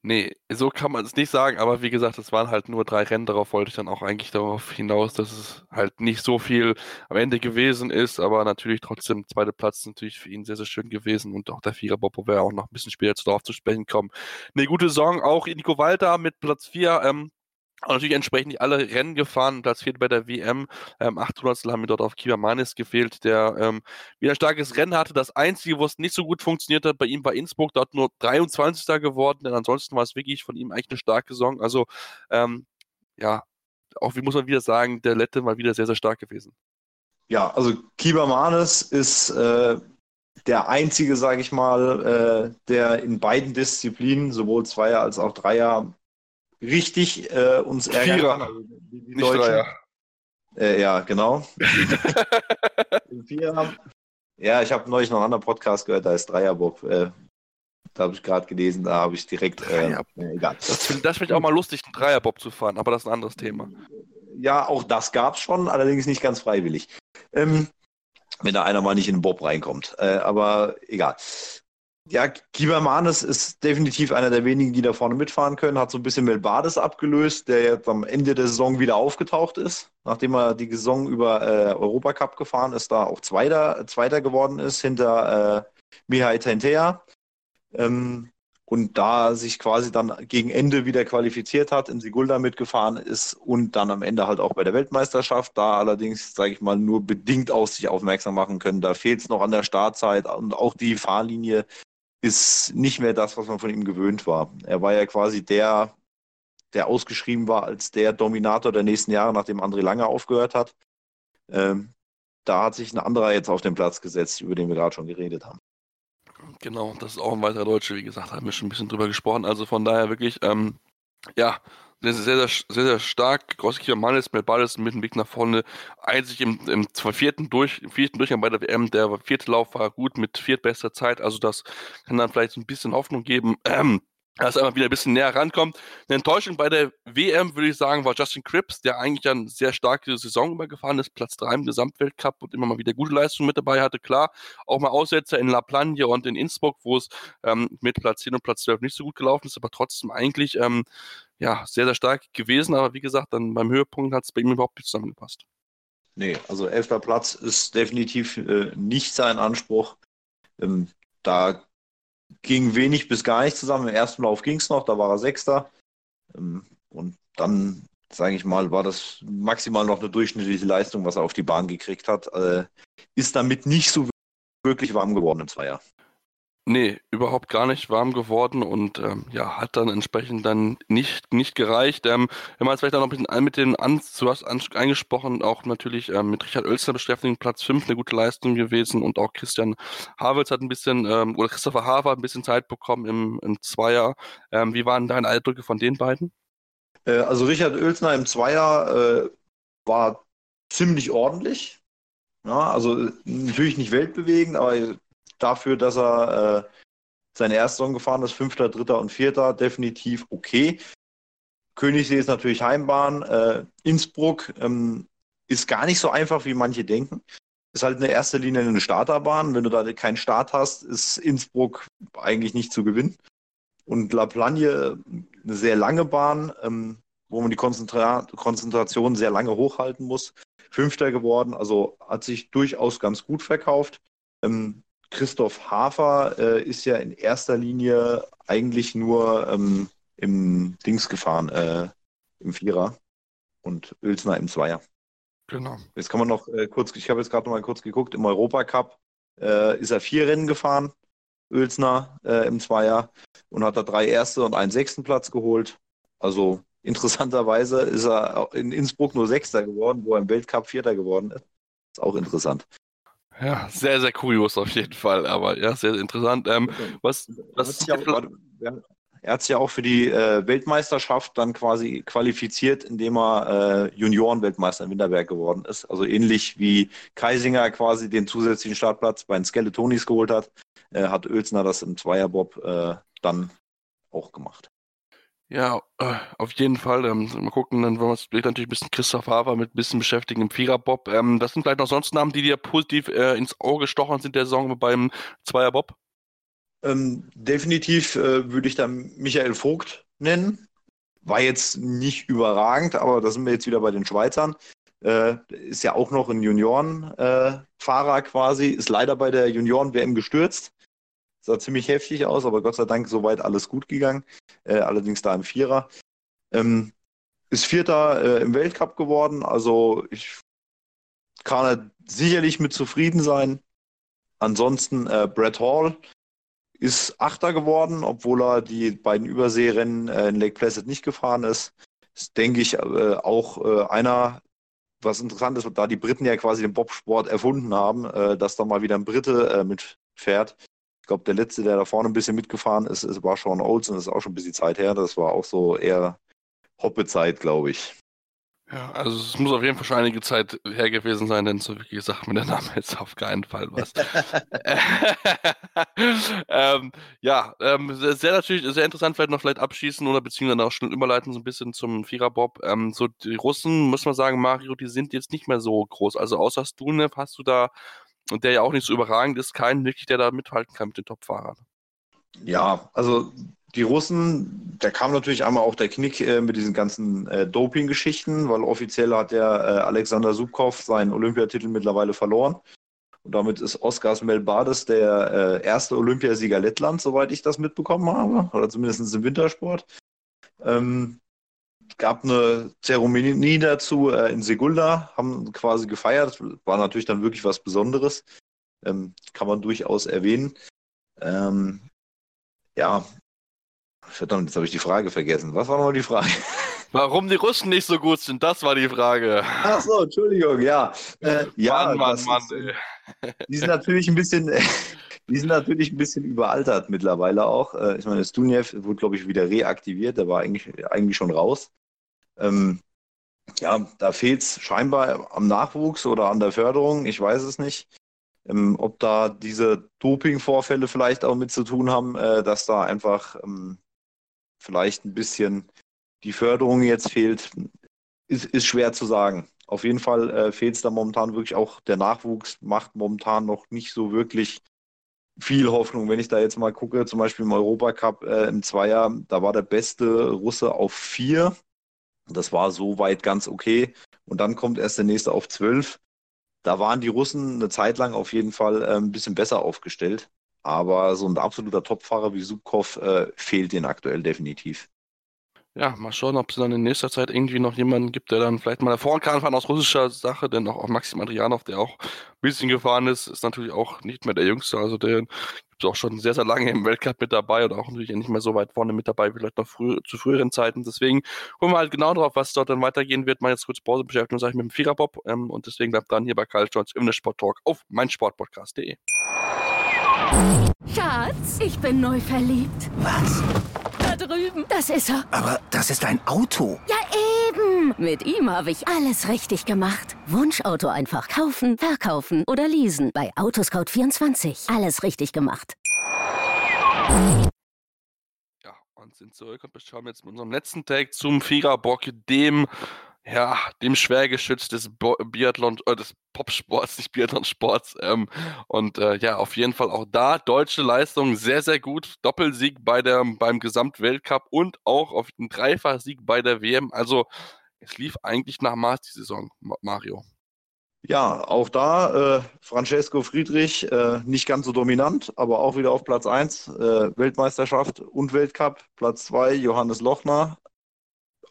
Nee, so kann man es nicht sagen, aber wie gesagt, es waren halt nur drei Rennen, darauf wollte ich dann auch eigentlich darauf hinaus, dass es halt nicht so viel am Ende gewesen ist, aber natürlich trotzdem, zweiter Platz natürlich für ihn sehr, sehr schön gewesen und auch der Vierer Bob, wo wir auch noch ein bisschen später darauf zu sprechen kommen. Eine gute Saison, auch Nico Walter mit Platz 4, ähm, und natürlich entsprechend alle Rennen gefahren. Platz 4 bei der WM. Ähm, 800 haben mir dort auf Kiba Manis gefehlt, der ähm, wieder ein starkes Rennen hatte. Das Einzige, wo es nicht so gut funktioniert hat, bei ihm war Innsbruck. Dort nur 23. geworden. Denn ansonsten war es wirklich von ihm eigentlich eine starke Saison. Also, ähm, ja, auch wie muss man wieder sagen, der Lette war wieder sehr, sehr stark gewesen. Ja, also Kiba Manis ist äh, der einzige, sage ich mal, äh, der in beiden Disziplinen, sowohl Zweier als auch Dreier, richtig äh, uns ärgern Vierer. Also die, die Nicht Deutschen. Äh, ja, genau. Vierer. Ja, ich habe neulich noch einen anderen Podcast gehört, da ist Dreierbob. Äh, da habe ich gerade gelesen, da habe ich direkt. Äh, egal. Das finde find ich auch mal lustig, einen Dreierbob zu fahren, aber das ist ein anderes Thema. Ja, auch das gab es schon, allerdings nicht ganz freiwillig. Ähm, wenn da einer mal nicht in den Bob reinkommt. Äh, aber egal. Ja, Kibermanes ist definitiv einer der wenigen, die da vorne mitfahren können. Hat so ein bisschen Melbades abgelöst, der jetzt am Ende der Saison wieder aufgetaucht ist. Nachdem er die Saison über äh, Europacup gefahren ist, da auch Zweiter, Zweiter geworden ist hinter äh, Mihai Tentea. Ähm, und da sich quasi dann gegen Ende wieder qualifiziert hat, in Sigulda mitgefahren ist und dann am Ende halt auch bei der Weltmeisterschaft, da allerdings, sage ich mal, nur bedingt aus sich aufmerksam machen können. Da fehlt es noch an der Startzeit und auch die Fahrlinie ist nicht mehr das, was man von ihm gewöhnt war. Er war ja quasi der, der ausgeschrieben war als der Dominator der nächsten Jahre, nachdem André Lange aufgehört hat. Ähm, da hat sich ein anderer jetzt auf den Platz gesetzt, über den wir gerade schon geredet haben. Genau, das ist auch ein weiterer Deutscher, wie gesagt, haben wir schon ein bisschen drüber gesprochen. Also von daher wirklich, ähm, ja, sehr, sehr, sehr, sehr, stark. Mann ist mit beides mit dem Weg nach vorne. Einzig im, im vierten, durch, im vierten Durchgang bei der WM, der vierte Lauf war gut mit viertbester Zeit. Also das kann dann vielleicht ein bisschen Hoffnung geben. Ähm, dass er immer wieder ein bisschen näher rankommt. Eine Enttäuschung bei der WM, würde ich sagen, war Justin Cripps, der eigentlich eine sehr starke Saison übergefahren ist, Platz 3 im Gesamtweltcup und immer mal wieder gute Leistungen mit dabei hatte. Klar, auch mal Aussetzer in La Plagne und in Innsbruck, wo es ähm, mit Platz 10 und Platz 12 nicht so gut gelaufen ist, aber trotzdem eigentlich ähm, ja, sehr, sehr stark gewesen. Aber wie gesagt, dann beim Höhepunkt hat es bei ihm überhaupt nicht zusammengepasst. Nee, also elfter Platz ist definitiv äh, nicht sein Anspruch. Ähm, da ging wenig bis gar nicht zusammen. Im ersten Lauf ging es noch, da war er Sechster. Ähm, und dann, sage ich mal, war das maximal noch eine durchschnittliche Leistung, was er auf die Bahn gekriegt hat. Äh, ist damit nicht so wirklich warm geworden im Zweier. Nee, überhaupt gar nicht warm geworden und ähm, ja, hat dann entsprechend dann nicht, nicht gereicht. Ähm, wenn man jetzt vielleicht noch ein bisschen mit den an, du hast an, eingesprochen, auch natürlich ähm, mit Richard Oelster beschäftigt, Platz 5 eine gute Leistung gewesen und auch Christian Havels hat ein bisschen, ähm, oder Christopher Haver ein bisschen Zeit bekommen im, im Zweier. Ähm, wie waren deine Eindrücke von den beiden? Äh, also Richard Oelsner im Zweier äh, war ziemlich ordentlich. Ja, also natürlich nicht weltbewegend, aber dafür, dass er äh, seine erste Saison gefahren ist, Fünfter, Dritter und Vierter, definitiv okay. Königssee ist natürlich Heimbahn. Äh, Innsbruck ähm, ist gar nicht so einfach, wie manche denken. Ist halt in erster Linie eine Starterbahn. Wenn du da keinen Start hast, ist Innsbruck eigentlich nicht zu gewinnen. Und La Plagne eine sehr lange Bahn, ähm, wo man die Konzentra Konzentration sehr lange hochhalten muss. Fünfter geworden, also hat sich durchaus ganz gut verkauft. Ähm, Christoph Hafer äh, ist ja in erster Linie eigentlich nur ähm, im Dings gefahren, äh, im Vierer und Ölsner im Zweier. Genau. Jetzt kann man noch äh, kurz, ich habe jetzt gerade noch mal kurz geguckt, im Europacup äh, ist er vier Rennen gefahren, Ölsner äh, im Zweier und hat da drei erste und einen sechsten Platz geholt. Also interessanterweise ist er in Innsbruck nur Sechster geworden, wo er im Weltcup Vierter geworden ist. Ist auch interessant. Ja, sehr, sehr kurios auf jeden Fall, aber ja, sehr, interessant. Ähm, was, was er, hat auch, er hat sich ja auch für die äh, Weltmeisterschaft dann quasi qualifiziert, indem er äh, Junioren-Weltmeister in Winterberg geworden ist. Also ähnlich wie Kaisinger quasi den zusätzlichen Startplatz bei den Skeletonis geholt hat, äh, hat Oelsner das im Zweierbob äh, dann auch gemacht. Ja, äh, auf jeden Fall. Ähm, mal gucken, dann wollen wir uns natürlich ein bisschen Christoph Haver mit ein bisschen beschäftigen im Viererbob. Ähm, das sind vielleicht noch sonst Namen, die dir positiv äh, ins Auge gestochen sind der Saison beim Zweierbob? Ähm, definitiv äh, würde ich dann Michael Vogt nennen. War jetzt nicht überragend, aber da sind wir jetzt wieder bei den Schweizern. Äh, ist ja auch noch ein Juniorenfahrer äh, quasi, ist leider bei der Junioren-WM gestürzt Sah ziemlich heftig aus, aber Gott sei Dank soweit alles gut gegangen. Äh, allerdings da im Vierer. Ähm, ist Vierter äh, im Weltcup geworden, also ich kann er sicherlich mit zufrieden sein. Ansonsten äh, Brett Hall ist Achter geworden, obwohl er die beiden Überseerennen äh, in Lake Placid nicht gefahren ist. Ist, denke ich, äh, auch äh, einer, was interessant ist, da die Briten ja quasi den Bobsport erfunden haben, äh, dass da mal wieder ein Brite äh, mitfährt glaube, der letzte, der da vorne ein bisschen mitgefahren ist, ist war Sean Olsen. Das ist auch schon ein bisschen Zeit her. Das war auch so eher Hoppe-Zeit, glaube ich. Ja, also es muss auf jeden Fall schon einige Zeit her gewesen sein, denn so wie gesagt, mir der Name jetzt auf keinen Fall was. ähm, ja, ähm, sehr natürlich, sehr interessant, vielleicht noch vielleicht abschließen oder beziehungsweise auch schnell überleiten so ein bisschen zum Viererbob. Ähm, so die Russen, muss man sagen, Mario, die sind jetzt nicht mehr so groß. Also außer Stunev hast du da und der ja auch nicht so überragend ist, keinen wirklich, der da mithalten kann mit den Top-Fahrern. Ja, also die Russen, da kam natürlich einmal auch der Knick äh, mit diesen ganzen äh, Doping-Geschichten, weil offiziell hat der äh, Alexander Subkov seinen Olympiatitel mittlerweile verloren. Und damit ist Oskars Melbades der äh, erste Olympiasieger Lettland, soweit ich das mitbekommen habe, oder zumindest im Wintersport. Ähm, gab eine Zeremonie dazu äh, in Segulda, haben quasi gefeiert. War natürlich dann wirklich was Besonderes. Ähm, kann man durchaus erwähnen. Ähm, ja, verdammt, jetzt habe ich die Frage vergessen. Was war nochmal die Frage? Warum die Russen nicht so gut sind, das war die Frage. Ach so, Entschuldigung, ja. Äh, ja, Mann, Mann, Mann. Ist, die sind natürlich ein bisschen, Die sind natürlich ein bisschen überaltert mittlerweile auch. Äh, ich meine, Stunjev wurde, glaube ich, wieder reaktiviert. Der war eigentlich, eigentlich schon raus. Ähm, ja, da fehlt es scheinbar am Nachwuchs oder an der Förderung. Ich weiß es nicht. Ähm, ob da diese Doping-Vorfälle vielleicht auch mit zu tun haben, äh, dass da einfach ähm, vielleicht ein bisschen die Förderung jetzt fehlt, ist, ist schwer zu sagen. Auf jeden Fall äh, fehlt es da momentan wirklich auch, der Nachwuchs macht momentan noch nicht so wirklich viel Hoffnung. Wenn ich da jetzt mal gucke, zum Beispiel im Europacup äh, im Zweier, da war der beste Russe auf vier. Das war soweit ganz okay. Und dann kommt erst der nächste auf zwölf. Da waren die Russen eine Zeit lang auf jeden Fall äh, ein bisschen besser aufgestellt. Aber so ein absoluter Topfahrer wie Subkov äh, fehlt ihnen aktuell definitiv. Ja, mal schauen, ob es dann in nächster Zeit irgendwie noch jemanden gibt, der dann vielleicht mal vorn kann fahren aus russischer Sache, denn auch, auch Maxim Adrianov, der auch ein bisschen gefahren ist, ist natürlich auch nicht mehr der Jüngste. Also der auch schon sehr, sehr lange im Weltcup mit dabei und auch natürlich nicht mehr so weit vorne mit dabei, wie vielleicht noch früh, zu früheren Zeiten. Deswegen gucken wir halt genau drauf, was dort dann weitergehen wird. Mal jetzt kurz Pause beschäftigen und sage ich mit dem Viererbob. Ähm, und deswegen bleibt dran hier bei Karl Jones im Sport Talk auf meinsportpodcast.de. Schatz, ich bin neu verliebt. Was? Da drüben. Das ist er. Aber das ist ein Auto. Ja, eben. Mit ihm habe ich alles richtig gemacht. Wunschauto einfach kaufen, verkaufen oder leasen. Bei Autoscout24. Alles richtig gemacht. Ja, und sind zurück und beschauen jetzt mit unserem letzten Tag zum Viererbock, dem ja, dem Schwergeschütz des Bo Biathlon, äh, des Popsports, nicht Biathlon-Sports. Ähm, und äh, ja, auf jeden Fall auch da deutsche Leistung sehr, sehr gut. Doppelsieg bei der, beim Gesamtweltcup und auch auf einen Dreifachsieg bei der WM. Also es lief eigentlich nach Maß die Saison, Mario. Ja, auch da äh, Francesco Friedrich äh, nicht ganz so dominant, aber auch wieder auf Platz 1, äh, Weltmeisterschaft und Weltcup. Platz 2 Johannes Lochner,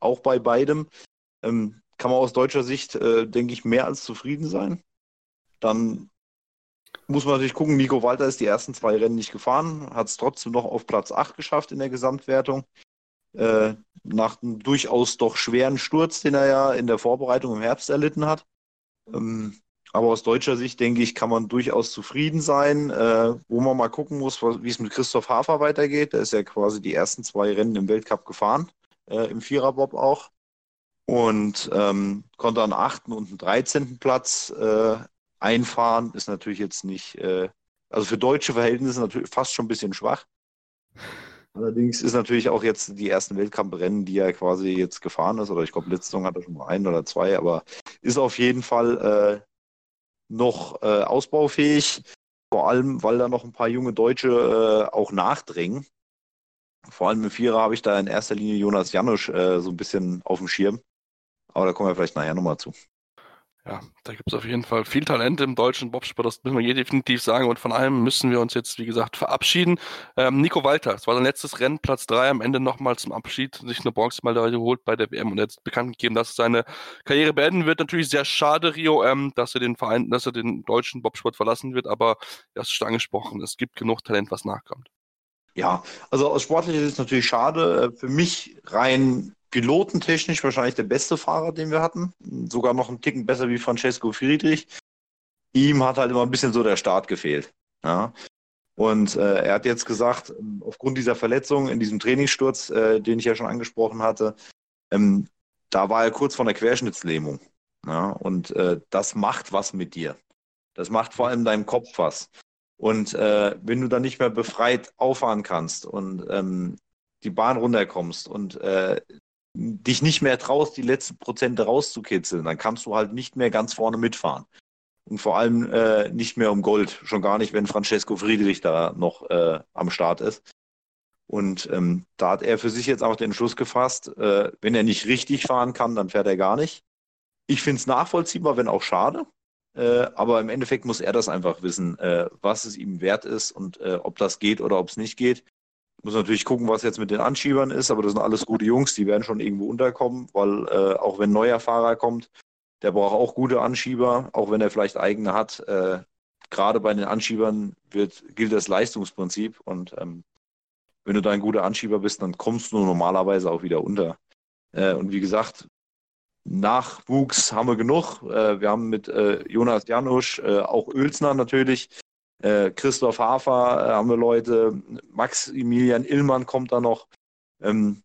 auch bei beidem. Ähm, kann man aus deutscher Sicht, äh, denke ich, mehr als zufrieden sein. Dann muss man natürlich gucken, Nico Walter ist die ersten zwei Rennen nicht gefahren, hat es trotzdem noch auf Platz 8 geschafft in der Gesamtwertung. Äh, nach einem durchaus doch schweren Sturz, den er ja in der Vorbereitung im Herbst erlitten hat. Ähm, aber aus deutscher Sicht, denke ich, kann man durchaus zufrieden sein. Äh, wo man mal gucken muss, wie es mit Christoph Hafer weitergeht. Der ist ja quasi die ersten zwei Rennen im Weltcup gefahren, äh, im Viererbob auch und ähm, konnte einen achten und einen 13. Platz äh, einfahren. Ist natürlich jetzt nicht, äh, also für deutsche Verhältnisse natürlich fast schon ein bisschen schwach. Allerdings ist natürlich auch jetzt die ersten Weltcuprennen, die er quasi jetzt gefahren ist, oder ich glaube, letzte Saison hat er schon mal ein oder zwei, aber ist auf jeden Fall äh, noch äh, ausbaufähig. Vor allem, weil da noch ein paar junge Deutsche äh, auch nachdrängen. Vor allem im Vierer habe ich da in erster Linie Jonas Janusz äh, so ein bisschen auf dem Schirm. Aber da kommen wir vielleicht nachher nochmal zu. Ja, da gibt es auf jeden Fall viel Talent im deutschen Bobsport, das müssen wir hier definitiv sagen. Und von allem müssen wir uns jetzt, wie gesagt, verabschieden. Ähm, Nico Walter, es war sein letztes Rennen, Platz 3, am Ende nochmal zum Abschied, sich eine Bronzemedaille geholt bei der WM und jetzt bekannt gegeben, dass seine Karriere beenden wird. Natürlich sehr schade, Rio, ähm, dass er den Verein, dass er den deutschen Bobsport verlassen wird, aber hast es schon angesprochen, es gibt genug Talent, was nachkommt. Ja, also aus sportlicher Sicht ist es natürlich schade. Äh, für mich rein pilotentechnisch wahrscheinlich der beste Fahrer, den wir hatten. Sogar noch einen Ticken besser wie Francesco Friedrich. Ihm hat halt immer ein bisschen so der Start gefehlt. Ja. Und äh, er hat jetzt gesagt, aufgrund dieser Verletzung in diesem Trainingssturz, äh, den ich ja schon angesprochen hatte, ähm, da war er kurz vor einer Querschnittslähmung. Ja. Und äh, das macht was mit dir. Das macht vor allem deinem Kopf was. Und äh, wenn du dann nicht mehr befreit auffahren kannst und ähm, die Bahn runterkommst und äh, dich nicht mehr traust, die letzten Prozente rauszukitzeln, dann kannst du halt nicht mehr ganz vorne mitfahren. Und vor allem äh, nicht mehr um Gold. Schon gar nicht, wenn Francesco Friedrich da noch äh, am Start ist. Und ähm, da hat er für sich jetzt auch den Entschluss gefasst, äh, wenn er nicht richtig fahren kann, dann fährt er gar nicht. Ich finde es nachvollziehbar, wenn auch schade. Äh, aber im Endeffekt muss er das einfach wissen, äh, was es ihm wert ist und äh, ob das geht oder ob es nicht geht. Muss natürlich gucken, was jetzt mit den Anschiebern ist, aber das sind alles gute Jungs, die werden schon irgendwo unterkommen, weil äh, auch wenn neuer Fahrer kommt, der braucht auch gute Anschieber, auch wenn er vielleicht eigene hat. Äh, Gerade bei den Anschiebern wird, gilt das Leistungsprinzip und ähm, wenn du da ein guter Anschieber bist, dann kommst du normalerweise auch wieder unter. Äh, und wie gesagt, Nachwuchs haben wir genug. Äh, wir haben mit äh, Jonas Janusz, äh, auch Ölsner natürlich, Äh, Christoph Hafer äh, haben wir Leute, Maximilian Illmann kommt da noch. Ähm,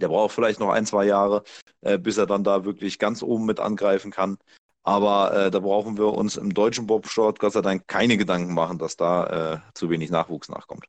der braucht vielleicht noch ein, zwei Jahre, äh, bis er dann da wirklich ganz oben mit angreifen kann. Aber äh, da brauchen wir uns im deutschen Bobsport Gott sei Dank keine Gedanken machen, dass da äh, zu wenig Nachwuchs nachkommt.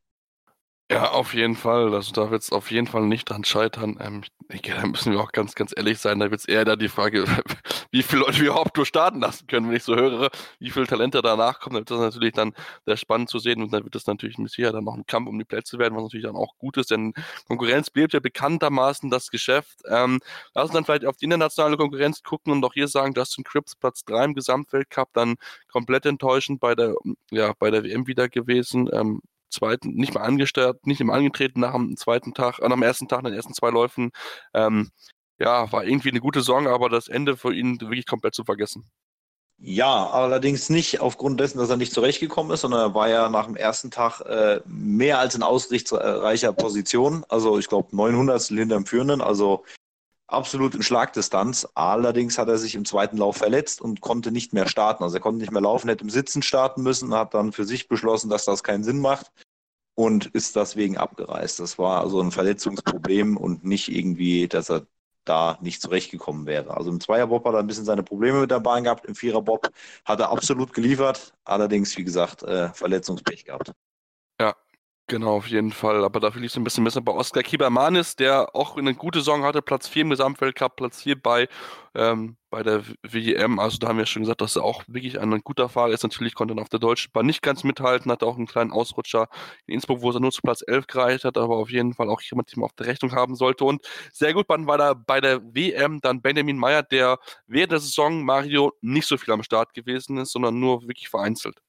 Ja, auf jeden Fall. Also da wird es auf jeden Fall nicht dran scheitern. Ähm, ich denke, da müssen wir auch ganz, ganz ehrlich sein. Da wird es eher da die Frage, wie viele Leute wir überhaupt nur starten lassen können, wenn ich so höre, wie viele Talente danach kommen. Dann wird das natürlich dann sehr spannend zu sehen und dann wird das natürlich mit Sicherheit dann noch ein Kampf um die Plätze werden, was natürlich dann auch gut ist, denn Konkurrenz bleibt ja bekanntermaßen das Geschäft. Ähm, lass uns dann vielleicht auf die internationale Konkurrenz gucken und auch hier sagen, Justin Cripps Platz 3 im Gesamtweltcup, dann komplett enttäuschend bei der, ja, bei der WM wieder gewesen. Ähm, zweiten, nicht mal angesteuert, nicht immer angetreten nach dem zweiten Tag, äh, nach ersten Tag, nach den ersten zwei Läufen. Ähm, ja, war irgendwie eine gute Saison, aber das Ende für ihn wirklich komplett zu vergessen. Ja, allerdings nicht aufgrund dessen, dass er nicht zurechtgekommen ist, sondern er war ja nach dem ersten Tag äh, mehr als in ausrichtsreicher Position. Also ich glaube 900 hinterm Führenden, also absolut in Schlagdistanz. Allerdings hat er sich im zweiten Lauf verletzt und konnte nicht mehr starten. Also er konnte nicht mehr laufen, hätte im Sitzen starten müssen, hat dann für sich beschlossen, dass das keinen Sinn macht und ist deswegen abgereist. Das war also ein Verletzungsproblem und nicht irgendwie, dass er da nicht zurechtgekommen wäre. Also im Zweierbob hat er ein bisschen seine Probleme mit der Bahn gehabt, im Viererbob hat er absolut geliefert, allerdings, wie gesagt, äh, Verletzungspech gehabt. Genau, auf jeden Fall. Aber dafür lief es ein bisschen besser bei Oskar Kibermanis, der auch eine gute Saison hatte, Platz 4 im Gesamtweltcup, Platz 4 bei, ähm, bei der WM. Also da haben wir schon gesagt, dass er auch wirklich ein guter Fahrer ist. Natürlich konnte er auf der deutschen Bahn nicht ganz mithalten, hatte auch einen kleinen Ausrutscher in Innsbruck, wo er nur zu Platz 11 gereicht hat, aber auf jeden Fall auch jemand, den man auf der Rechnung haben sollte. Und sehr gut war da bei der WM dann Benjamin Meyer, der während der Saison Mario nicht so viel am Start gewesen ist, sondern nur wirklich vereinzelt.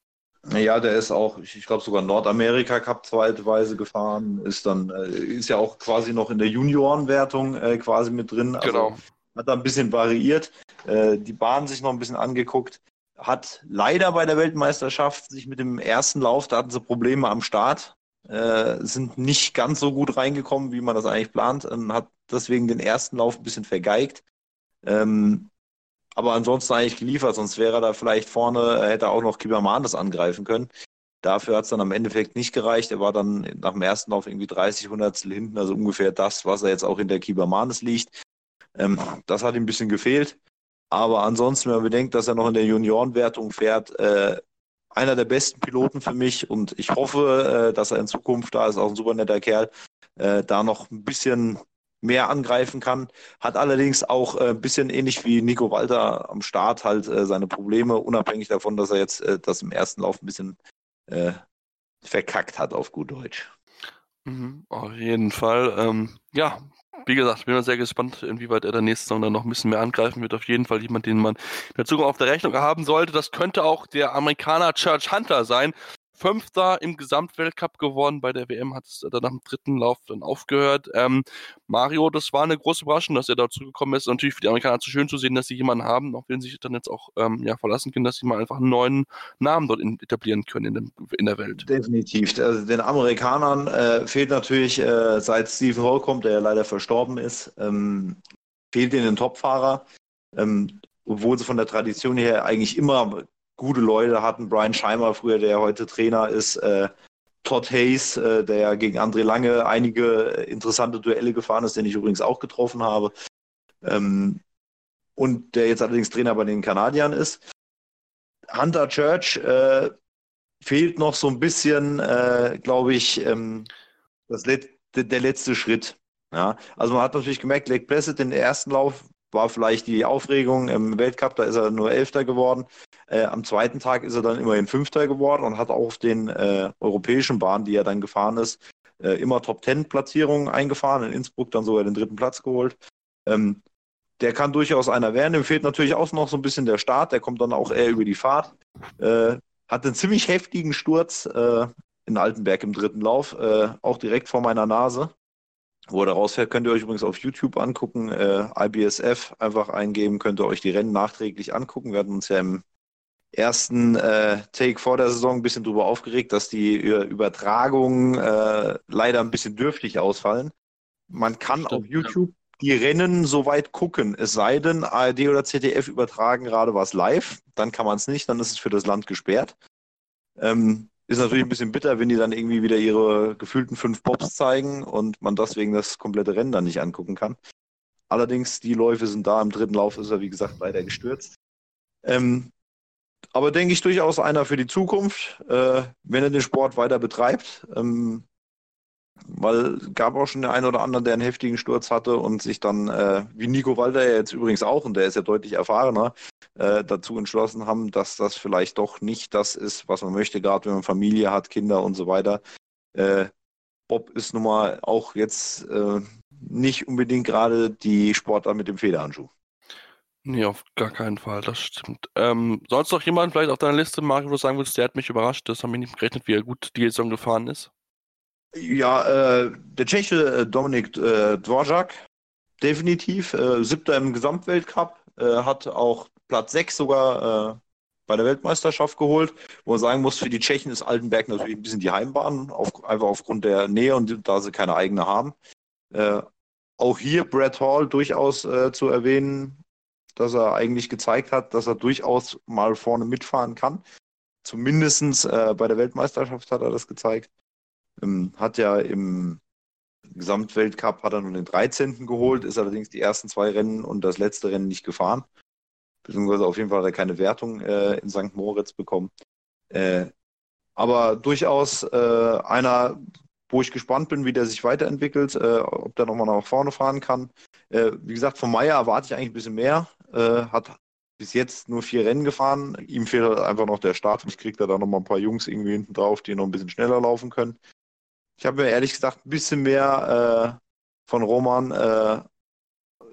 Ja, der ist auch, ich glaube sogar Nordamerika Cup zweitweise gefahren, ist dann, äh, ist ja auch quasi noch in der Juniorenwertung äh, quasi mit drin. Also genau. Hat da ein bisschen variiert, äh, die Bahn sich noch ein bisschen angeguckt, hat leider bei der Weltmeisterschaft sich mit dem ersten Lauf, da hatten sie Probleme am Start, äh, sind nicht ganz so gut reingekommen, wie man das eigentlich plant, und hat deswegen den ersten Lauf ein bisschen vergeigt. Ähm, aber ansonsten eigentlich geliefert, sonst wäre er da vielleicht vorne, äh, hätte auch noch Kibermanes angreifen können. Dafür hat es dann am Endeffekt nicht gereicht. Er war dann nach dem ersten Lauf irgendwie 30 Hundertstel hinten, also ungefähr das, was er jetzt auch in der Kibermanes liegt. Ähm, das hat ihm ein bisschen gefehlt. Aber ansonsten, wenn man bedenkt, dass er noch in der Juniorenwertung fährt, äh, einer der besten Piloten für mich und ich hoffe, äh, dass er in Zukunft da ist, auch ein super netter Kerl, äh, da noch ein bisschen mehr angreifen kann. Hat allerdings auch äh, ein bisschen ähnlich wie Nico Walter am Start halt äh, seine Probleme, unabhängig davon, dass er jetzt äh, das im ersten Lauf ein bisschen äh, verkackt hat, auf gut Deutsch. Mhm, auf jeden Fall. Ähm, ja, wie gesagt, bin mal sehr gespannt, inwieweit er der nächste Saison dann noch ein bisschen mehr angreifen wird. Auf jeden Fall jemand, den man in der Zukunft auf der Rechnung haben sollte. Das könnte auch der Amerikaner Church Hunter sein, Fünfter im Gesamtweltcup geworden. Bei der WM hat es dann nach dem dritten Lauf dann aufgehört. Ähm, Mario, das war eine große Überraschung, dass er dazu gekommen ist. Natürlich für die Amerikaner zu schön zu sehen, dass sie jemanden haben, auf den sie sich dann jetzt auch ähm, ja, verlassen können, dass sie mal einfach einen neuen Namen dort etablieren können in, dem, in, der Welt. Definitiv. Also den Amerikanern äh, fehlt natürlich, äh, seit Stephen kommt, der ja leider verstorben ist, ähm, fehlt ihnen ein Topfahrer. Ähm, obwohl sie von der Tradition her eigentlich immer gute Leute hatten. Brian Scheimer früher, der heute Trainer ist, äh, Todd Hayes, äh, der gegen André Lange einige interessante Duelle gefahren ist, den ich übrigens auch getroffen habe. Ähm, und der jetzt allerdings Trainer bei den Kanadiern ist. Hunter Church äh, fehlt noch so ein bisschen, äh, glaube ich, ähm, das Let der letzte Schritt. Ja, also man hat natürlich gemerkt, Lake Placid den ersten Lauf war vielleicht die Aufregung im Weltcup, da ist er nur Elfter geworden. Äh, am zweiten Tag ist er dann immerhin Fünfter geworden und hat auch auf den äh, europäischen Bahnen, die er dann gefahren ist, äh, immer Top-Ten-Platzierungen eingefahren. In Innsbruck dann sogar den dritten Platz geholt. Ähm, der kann durchaus einer werden. Dem fehlt natürlich auch noch so ein bisschen der Start. Der kommt dann auch eher über die Fahrt. Äh, hat einen ziemlich heftigen Sturz äh, in Altenberg im dritten Lauf, äh, auch direkt vor meiner Nase. Wo er rausfährt, könnt ihr euch übrigens auf YouTube angucken. Äh, IBSF einfach eingeben, könnt ihr euch die Rennen nachträglich angucken. Wir hatten uns ja im ersten äh, Take vor der Saison ein bisschen drüber aufgeregt, dass die Übertragungen äh, leider ein bisschen dürftig ausfallen. Man kann Stimmt, auf YouTube ja. die Rennen soweit gucken, es sei denn, ARD oder ZDF übertragen gerade was live, dann kann man es nicht, dann ist es für das Land gesperrt. Ähm, ist natürlich ein bisschen bitter, wenn die dann irgendwie wieder ihre gefühlten fünf Pops zeigen und man deswegen das komplette Rennen dann nicht angucken kann. Allerdings, die Läufe sind da. Im dritten Lauf ist er, wie gesagt, leider gestürzt. Ähm, aber denke ich durchaus einer für die Zukunft, äh, wenn er den Sport weiter betreibt. Ähm, weil es gab auch schon den einen oder anderen, der einen heftigen Sturz hatte und sich dann, äh, wie Nico Walter ja jetzt übrigens auch, und der ist ja deutlich erfahrener, äh, dazu entschlossen haben, dass das vielleicht doch nicht das ist, was man möchte, gerade wenn man Familie hat, Kinder und so weiter. Äh, Bob ist nun mal auch jetzt äh, nicht unbedingt gerade die Sportler mit dem Federhandschuh. Nee, auf gar keinen Fall, das stimmt. Ähm, sonst noch jemand vielleicht auf deiner Liste, Mario, wo du sagen würdest, der hat mich überrascht, das haben wir nicht gerechnet, wie er gut die Saison gefahren ist? Ja, äh, der Tscheche äh, Dominik äh, Dvorak, definitiv. Äh, siebter im Gesamtweltcup, äh, hat auch Platz 6 sogar äh, bei der Weltmeisterschaft geholt. Wo man sagen muss, für die Tschechen ist Altenberg natürlich ein bisschen die Heimbahn, auf, einfach aufgrund der Nähe und da sie keine eigene haben. Auch hier Brad Hall durchaus zu erwähnen, dass er eigentlich gezeigt hat, dass er durchaus mal vorne mitfahren kann. Zumindest bei der Weltmeisterschaft hat er das gezeigt. Ähm, hat ja im Gesamtweltcup hat er nur den 13. geholt, ist allerdings die ersten zwei Rennen und das letzte Rennen nicht gefahren. Beziehungsweise auf jeden Fall hat er keine Wertung äh, in St. Moritz bekommen. Äh, aber durchaus äh, einer, wo ich gespannt bin, wie der sich weiterentwickelt, äh, ob der nochmal nach vorne fahren kann. Äh, wie gesagt, von Meyer erwarte ich eigentlich ein bisschen mehr. Äh, hat bis jetzt nur vier Rennen gefahren. Ihm fehlt halt einfach noch der Start. Ich kriege da dann nochmal ein paar Jungs irgendwie hinten drauf, die noch ein bisschen schneller laufen können. Ich habe mir ehrlich gesagt ein bisschen mehr äh, von Roman, äh,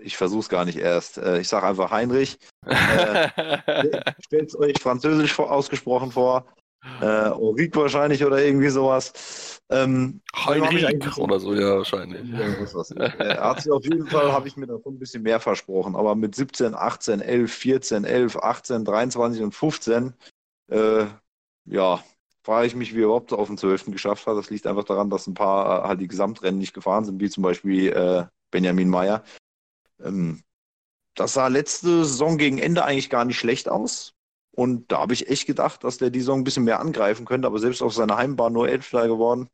ich versuche es gar nicht erst, äh, ich sage einfach Heinrich. Äh, Stellt es euch französisch ausgesprochen vor. Äh, Ulrike wahrscheinlich oder irgendwie sowas. Ähm, Heinrich oder so, ja, wahrscheinlich. er hat sich auf jeden Fall, habe ich mir davon ein bisschen mehr versprochen, aber mit 17, 18, 11, 14, 11, 18, 23 und 15, äh, ja, frage ich mich, wie er überhaupt auf den 12. geschafft hat. Das liegt einfach daran, dass ein paar äh, halt die Gesamtrennen nicht gefahren sind, wie zum Beispiel äh, Benjamin Meyer. Ähm, das sah letzte Saison gegen Ende eigentlich gar nicht schlecht aus. Und da habe ich echt gedacht, dass der die Saison ein bisschen mehr angreifen könnte, aber selbst auf seiner Heimbahn nur Elfter geworden,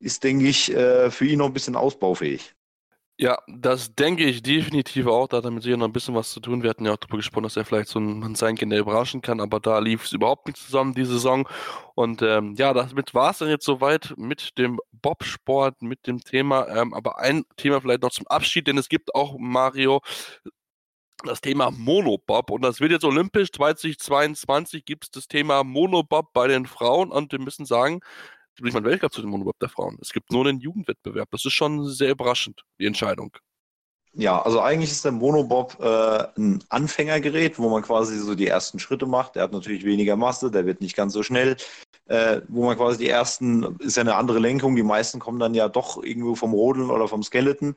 ist, denke ich, äh, für ihn noch ein bisschen ausbaufähig. Ja, das denke ich definitiv auch. Da hat er mit sicher noch ein bisschen was zu tun. Wir hatten ja auch darüber gesprochen, dass er vielleicht so ein sein Kinder überraschen kann, aber da lief es überhaupt nicht zusammen, die Saison. Und ähm, ja, damit war es dann jetzt soweit mit dem Bobsport, mit dem Thema. Ähm, aber ein Thema vielleicht noch zum Abschied, denn es gibt auch, Mario, das Thema Monobob. Und das wird jetzt olympisch. 2022 gibt es das Thema Monobob bei den Frauen. Und wir müssen sagen, gibt nicht mal einen Weltcup zu dem Monobob der Frauen. Es gibt nur einen Jugendwettbewerb. Das ist schon sehr überraschend, die Entscheidung. Ja, also eigentlich ist der Monobob äh, ein Anfängergerät, wo man quasi so die ersten Schritte macht. Der hat natürlich weniger Masse, der wird nicht ganz so schnell. Äh, wo man quasi die ersten, ist ja eine andere Lenkung, die meisten kommen dann ja doch irgendwo vom Rodeln oder vom Skeleton,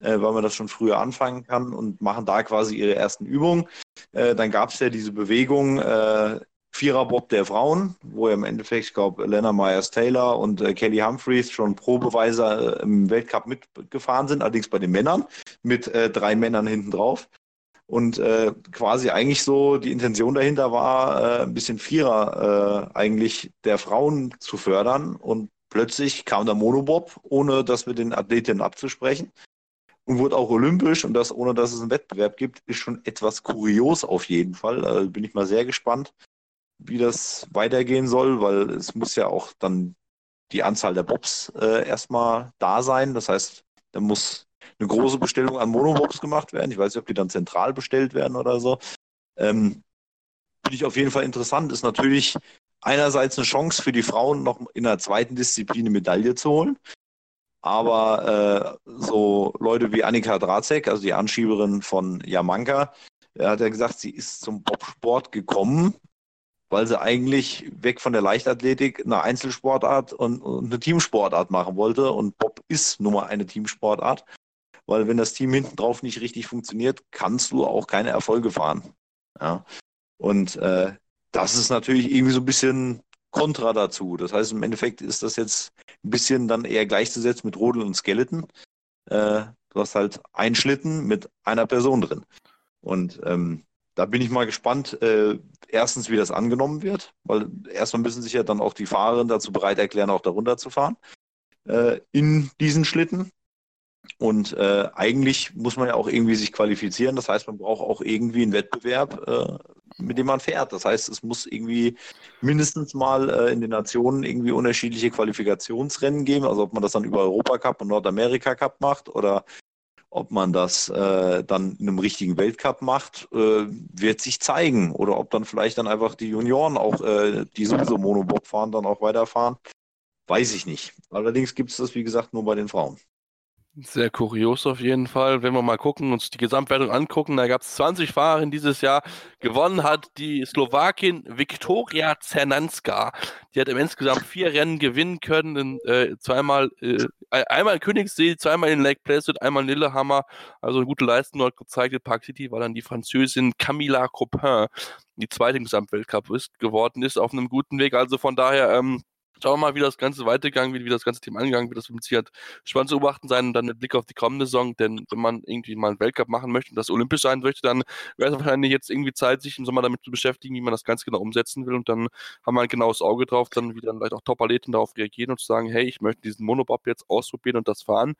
äh, weil man das schon früher anfangen kann und machen da quasi ihre ersten Übungen. Äh, dann gab es ja diese Bewegung, äh, Viererbob der Frauen, wo im Endeffekt, ich glaube, Lena Myers-Taylor und äh, Kelly Humphreys schon Probeweise äh, im Weltcup mitgefahren sind, allerdings bei den Männern, mit äh, drei Männern hinten drauf. Und äh, quasi eigentlich so die Intention dahinter war, äh, ein bisschen Vierer äh, eigentlich der Frauen zu fördern. Und plötzlich kam der Monobob, ohne das mit den Athletinnen abzusprechen. Und wurde auch olympisch und das ohne dass es einen Wettbewerb gibt, ist schon etwas kurios auf jeden Fall. Also bin ich mal sehr gespannt, wie das weitergehen soll, weil es muss ja auch dann die Anzahl der Bobs äh, erstmal da sein. Das heißt, da muss eine große Bestellung an Monobobs gemacht werden. Ich weiß nicht, ob die dann zentral bestellt werden oder so. Ähm, Finde ich auf jeden Fall interessant. Ist natürlich einerseits eine Chance für die Frauen, noch in der zweiten Disziplin eine Medaille zu holen. Aber äh, so Leute wie Annika Dracek, also die Anschieberin von Jamanka, hat ja gesagt, sie ist zum Bobsport gekommen, weil sie eigentlich weg von der Leichtathletik eine Einzelsportart und, und eine Teamsportart machen wollte. Und Bob ist nun mal eine Teamsportart, weil wenn das Team hinten drauf nicht richtig funktioniert, kannst du auch keine Erfolge fahren. Ja. Und äh, das ist natürlich irgendwie so ein bisschen Kontra dazu. Das heißt, im Endeffekt ist das jetzt ein bisschen dann eher gleichzusetzen mit Rodel und Skeleton. Äh, du hast halt einen Schlitten mit einer Person drin. Und ähm, da bin ich mal gespannt, äh, erstens, wie das angenommen wird, weil erstmal müssen sich ja dann auch die Fahrer dazu bereit erklären, auch darunter zu fahren äh, in diesen Schlitten. Und äh, eigentlich muss man ja auch irgendwie sich qualifizieren. Das heißt, man braucht auch irgendwie einen Wettbewerb, äh, mit dem man fährt. Das heißt, es muss irgendwie mindestens mal äh, in den Nationen irgendwie unterschiedliche Qualifikationsrennen geben. Also ob man das dann über Europacup und Nordamerika Cup macht oder ob man das äh, dann in einem richtigen Weltcup macht, äh, wird sich zeigen. Oder ob dann vielleicht dann einfach die Junioren auch, äh, die sowieso Monobob fahren, dann auch weiterfahren. Weiß ich nicht. Allerdings gibt es das, wie gesagt, nur bei den Frauen. Sehr kurios auf jeden Fall. Wenn wir mal gucken, uns die Gesamtwertung angucken, da gab es 20 Fahrer dieses Jahr. Gewonnen hat die Slowakin Viktoria Zernanska. Die hat im insgesamt vier Rennen gewinnen können. äh, zweimal, äh, einmal in Königssee, zweimal in Lake Placid, einmal in Lillehammer. Also eine gute Leistung dort gezeigt. In Park City war dann die Französin Camilla Copin, die zweite Gesamtweltcup ist, geworden ist, auf einem guten Weg. Also von daher, ähm, Schauen wir mal, wie das Ganze weitergegangen wird, wie das ganze Thema angegangen wird. Das wird Sicherheit spannend zu beobachten sein und dann mit Blick auf die kommende Saison. Denn wenn man irgendwie mal einen Weltcup machen möchte und das olympisch sein möchte, dann wäre es wahrscheinlich jetzt irgendwie Zeit, sich im Sommer damit zu beschäftigen, wie man das ganz genau umsetzen will. Und dann haben wir ein genaues Auge drauf, dann wieder vielleicht auch Top-Athleten darauf reagieren und zu sagen, hey, ich möchte diesen Monobob jetzt ausprobieren und das fahren.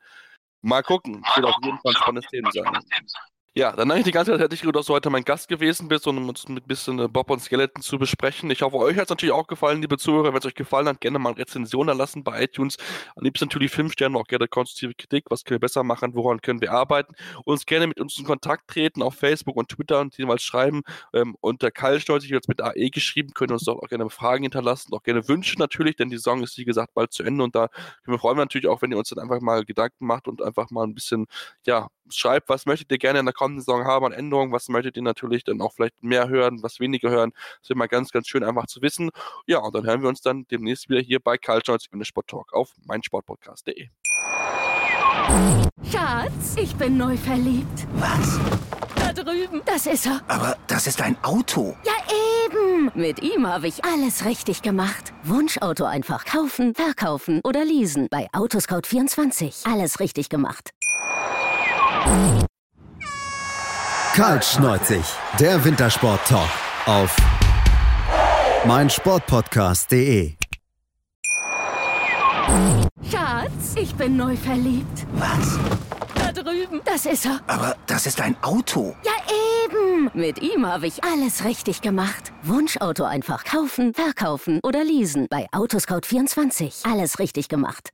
Mal gucken. Das wird auf jeden Fall ein spannendes Thema sein. Ja, dann danke ich die ganze Zeit, herzlich gut, dass du heute mein Gast gewesen bist und uns mit ein bisschen äh, Bob und Skeleton zu besprechen. Ich hoffe, euch hat es natürlich auch gefallen, liebe Zuhörer. Wenn es euch gefallen hat, gerne mal eine Rezension erlassen bei iTunes. Am liebsten natürlich fünf Sterne, auch gerne konstruktive Kritik. Was können wir besser machen? Woran können wir arbeiten? Uns gerne mit uns in Kontakt treten auf Facebook und Twitter und jeweils schreiben. Ähm, unter Keilstolz, ich jetzt mit AE geschrieben, können uns dort auch gerne Fragen hinterlassen, auch gerne Wünsche natürlich, denn die Saison ist, wie gesagt, bald zu Ende und da können wir freuen wir natürlich auch, wenn ihr uns dann einfach mal Gedanken macht und einfach mal ein bisschen, ja, schreibt, was möchtet ihr gerne in der kommenden Saison haben an Änderungen, was möchtet ihr natürlich dann auch vielleicht mehr hören, was weniger hören. Das wäre mal ganz, ganz schön einfach zu wissen. Ja, und dann hören wir uns dann demnächst wieder hier bei Karl Scholz in der Sport Talk auf meinsportpodcast.de. Schatz, ich bin neu verliebt. Was? Da drüben. Das ist er. Aber das ist ein Auto. Ja, eben. Mit ihm habe ich alles richtig gemacht. Wunschauto einfach kaufen, verkaufen oder leasen. Bei Autoscout24. Alles richtig gemacht. Kaltschneuzig, der Wintersport-Talk auf meinsportpodcast.de. Schatz, ich bin neu verliebt. Was? Da drüben. Das ist er. Aber das ist ein Auto. Ja, eben. Mit ihm habe ich alles richtig gemacht. Wunschauto einfach kaufen, verkaufen oder leasen. Bei Autoscout24. Alles richtig gemacht.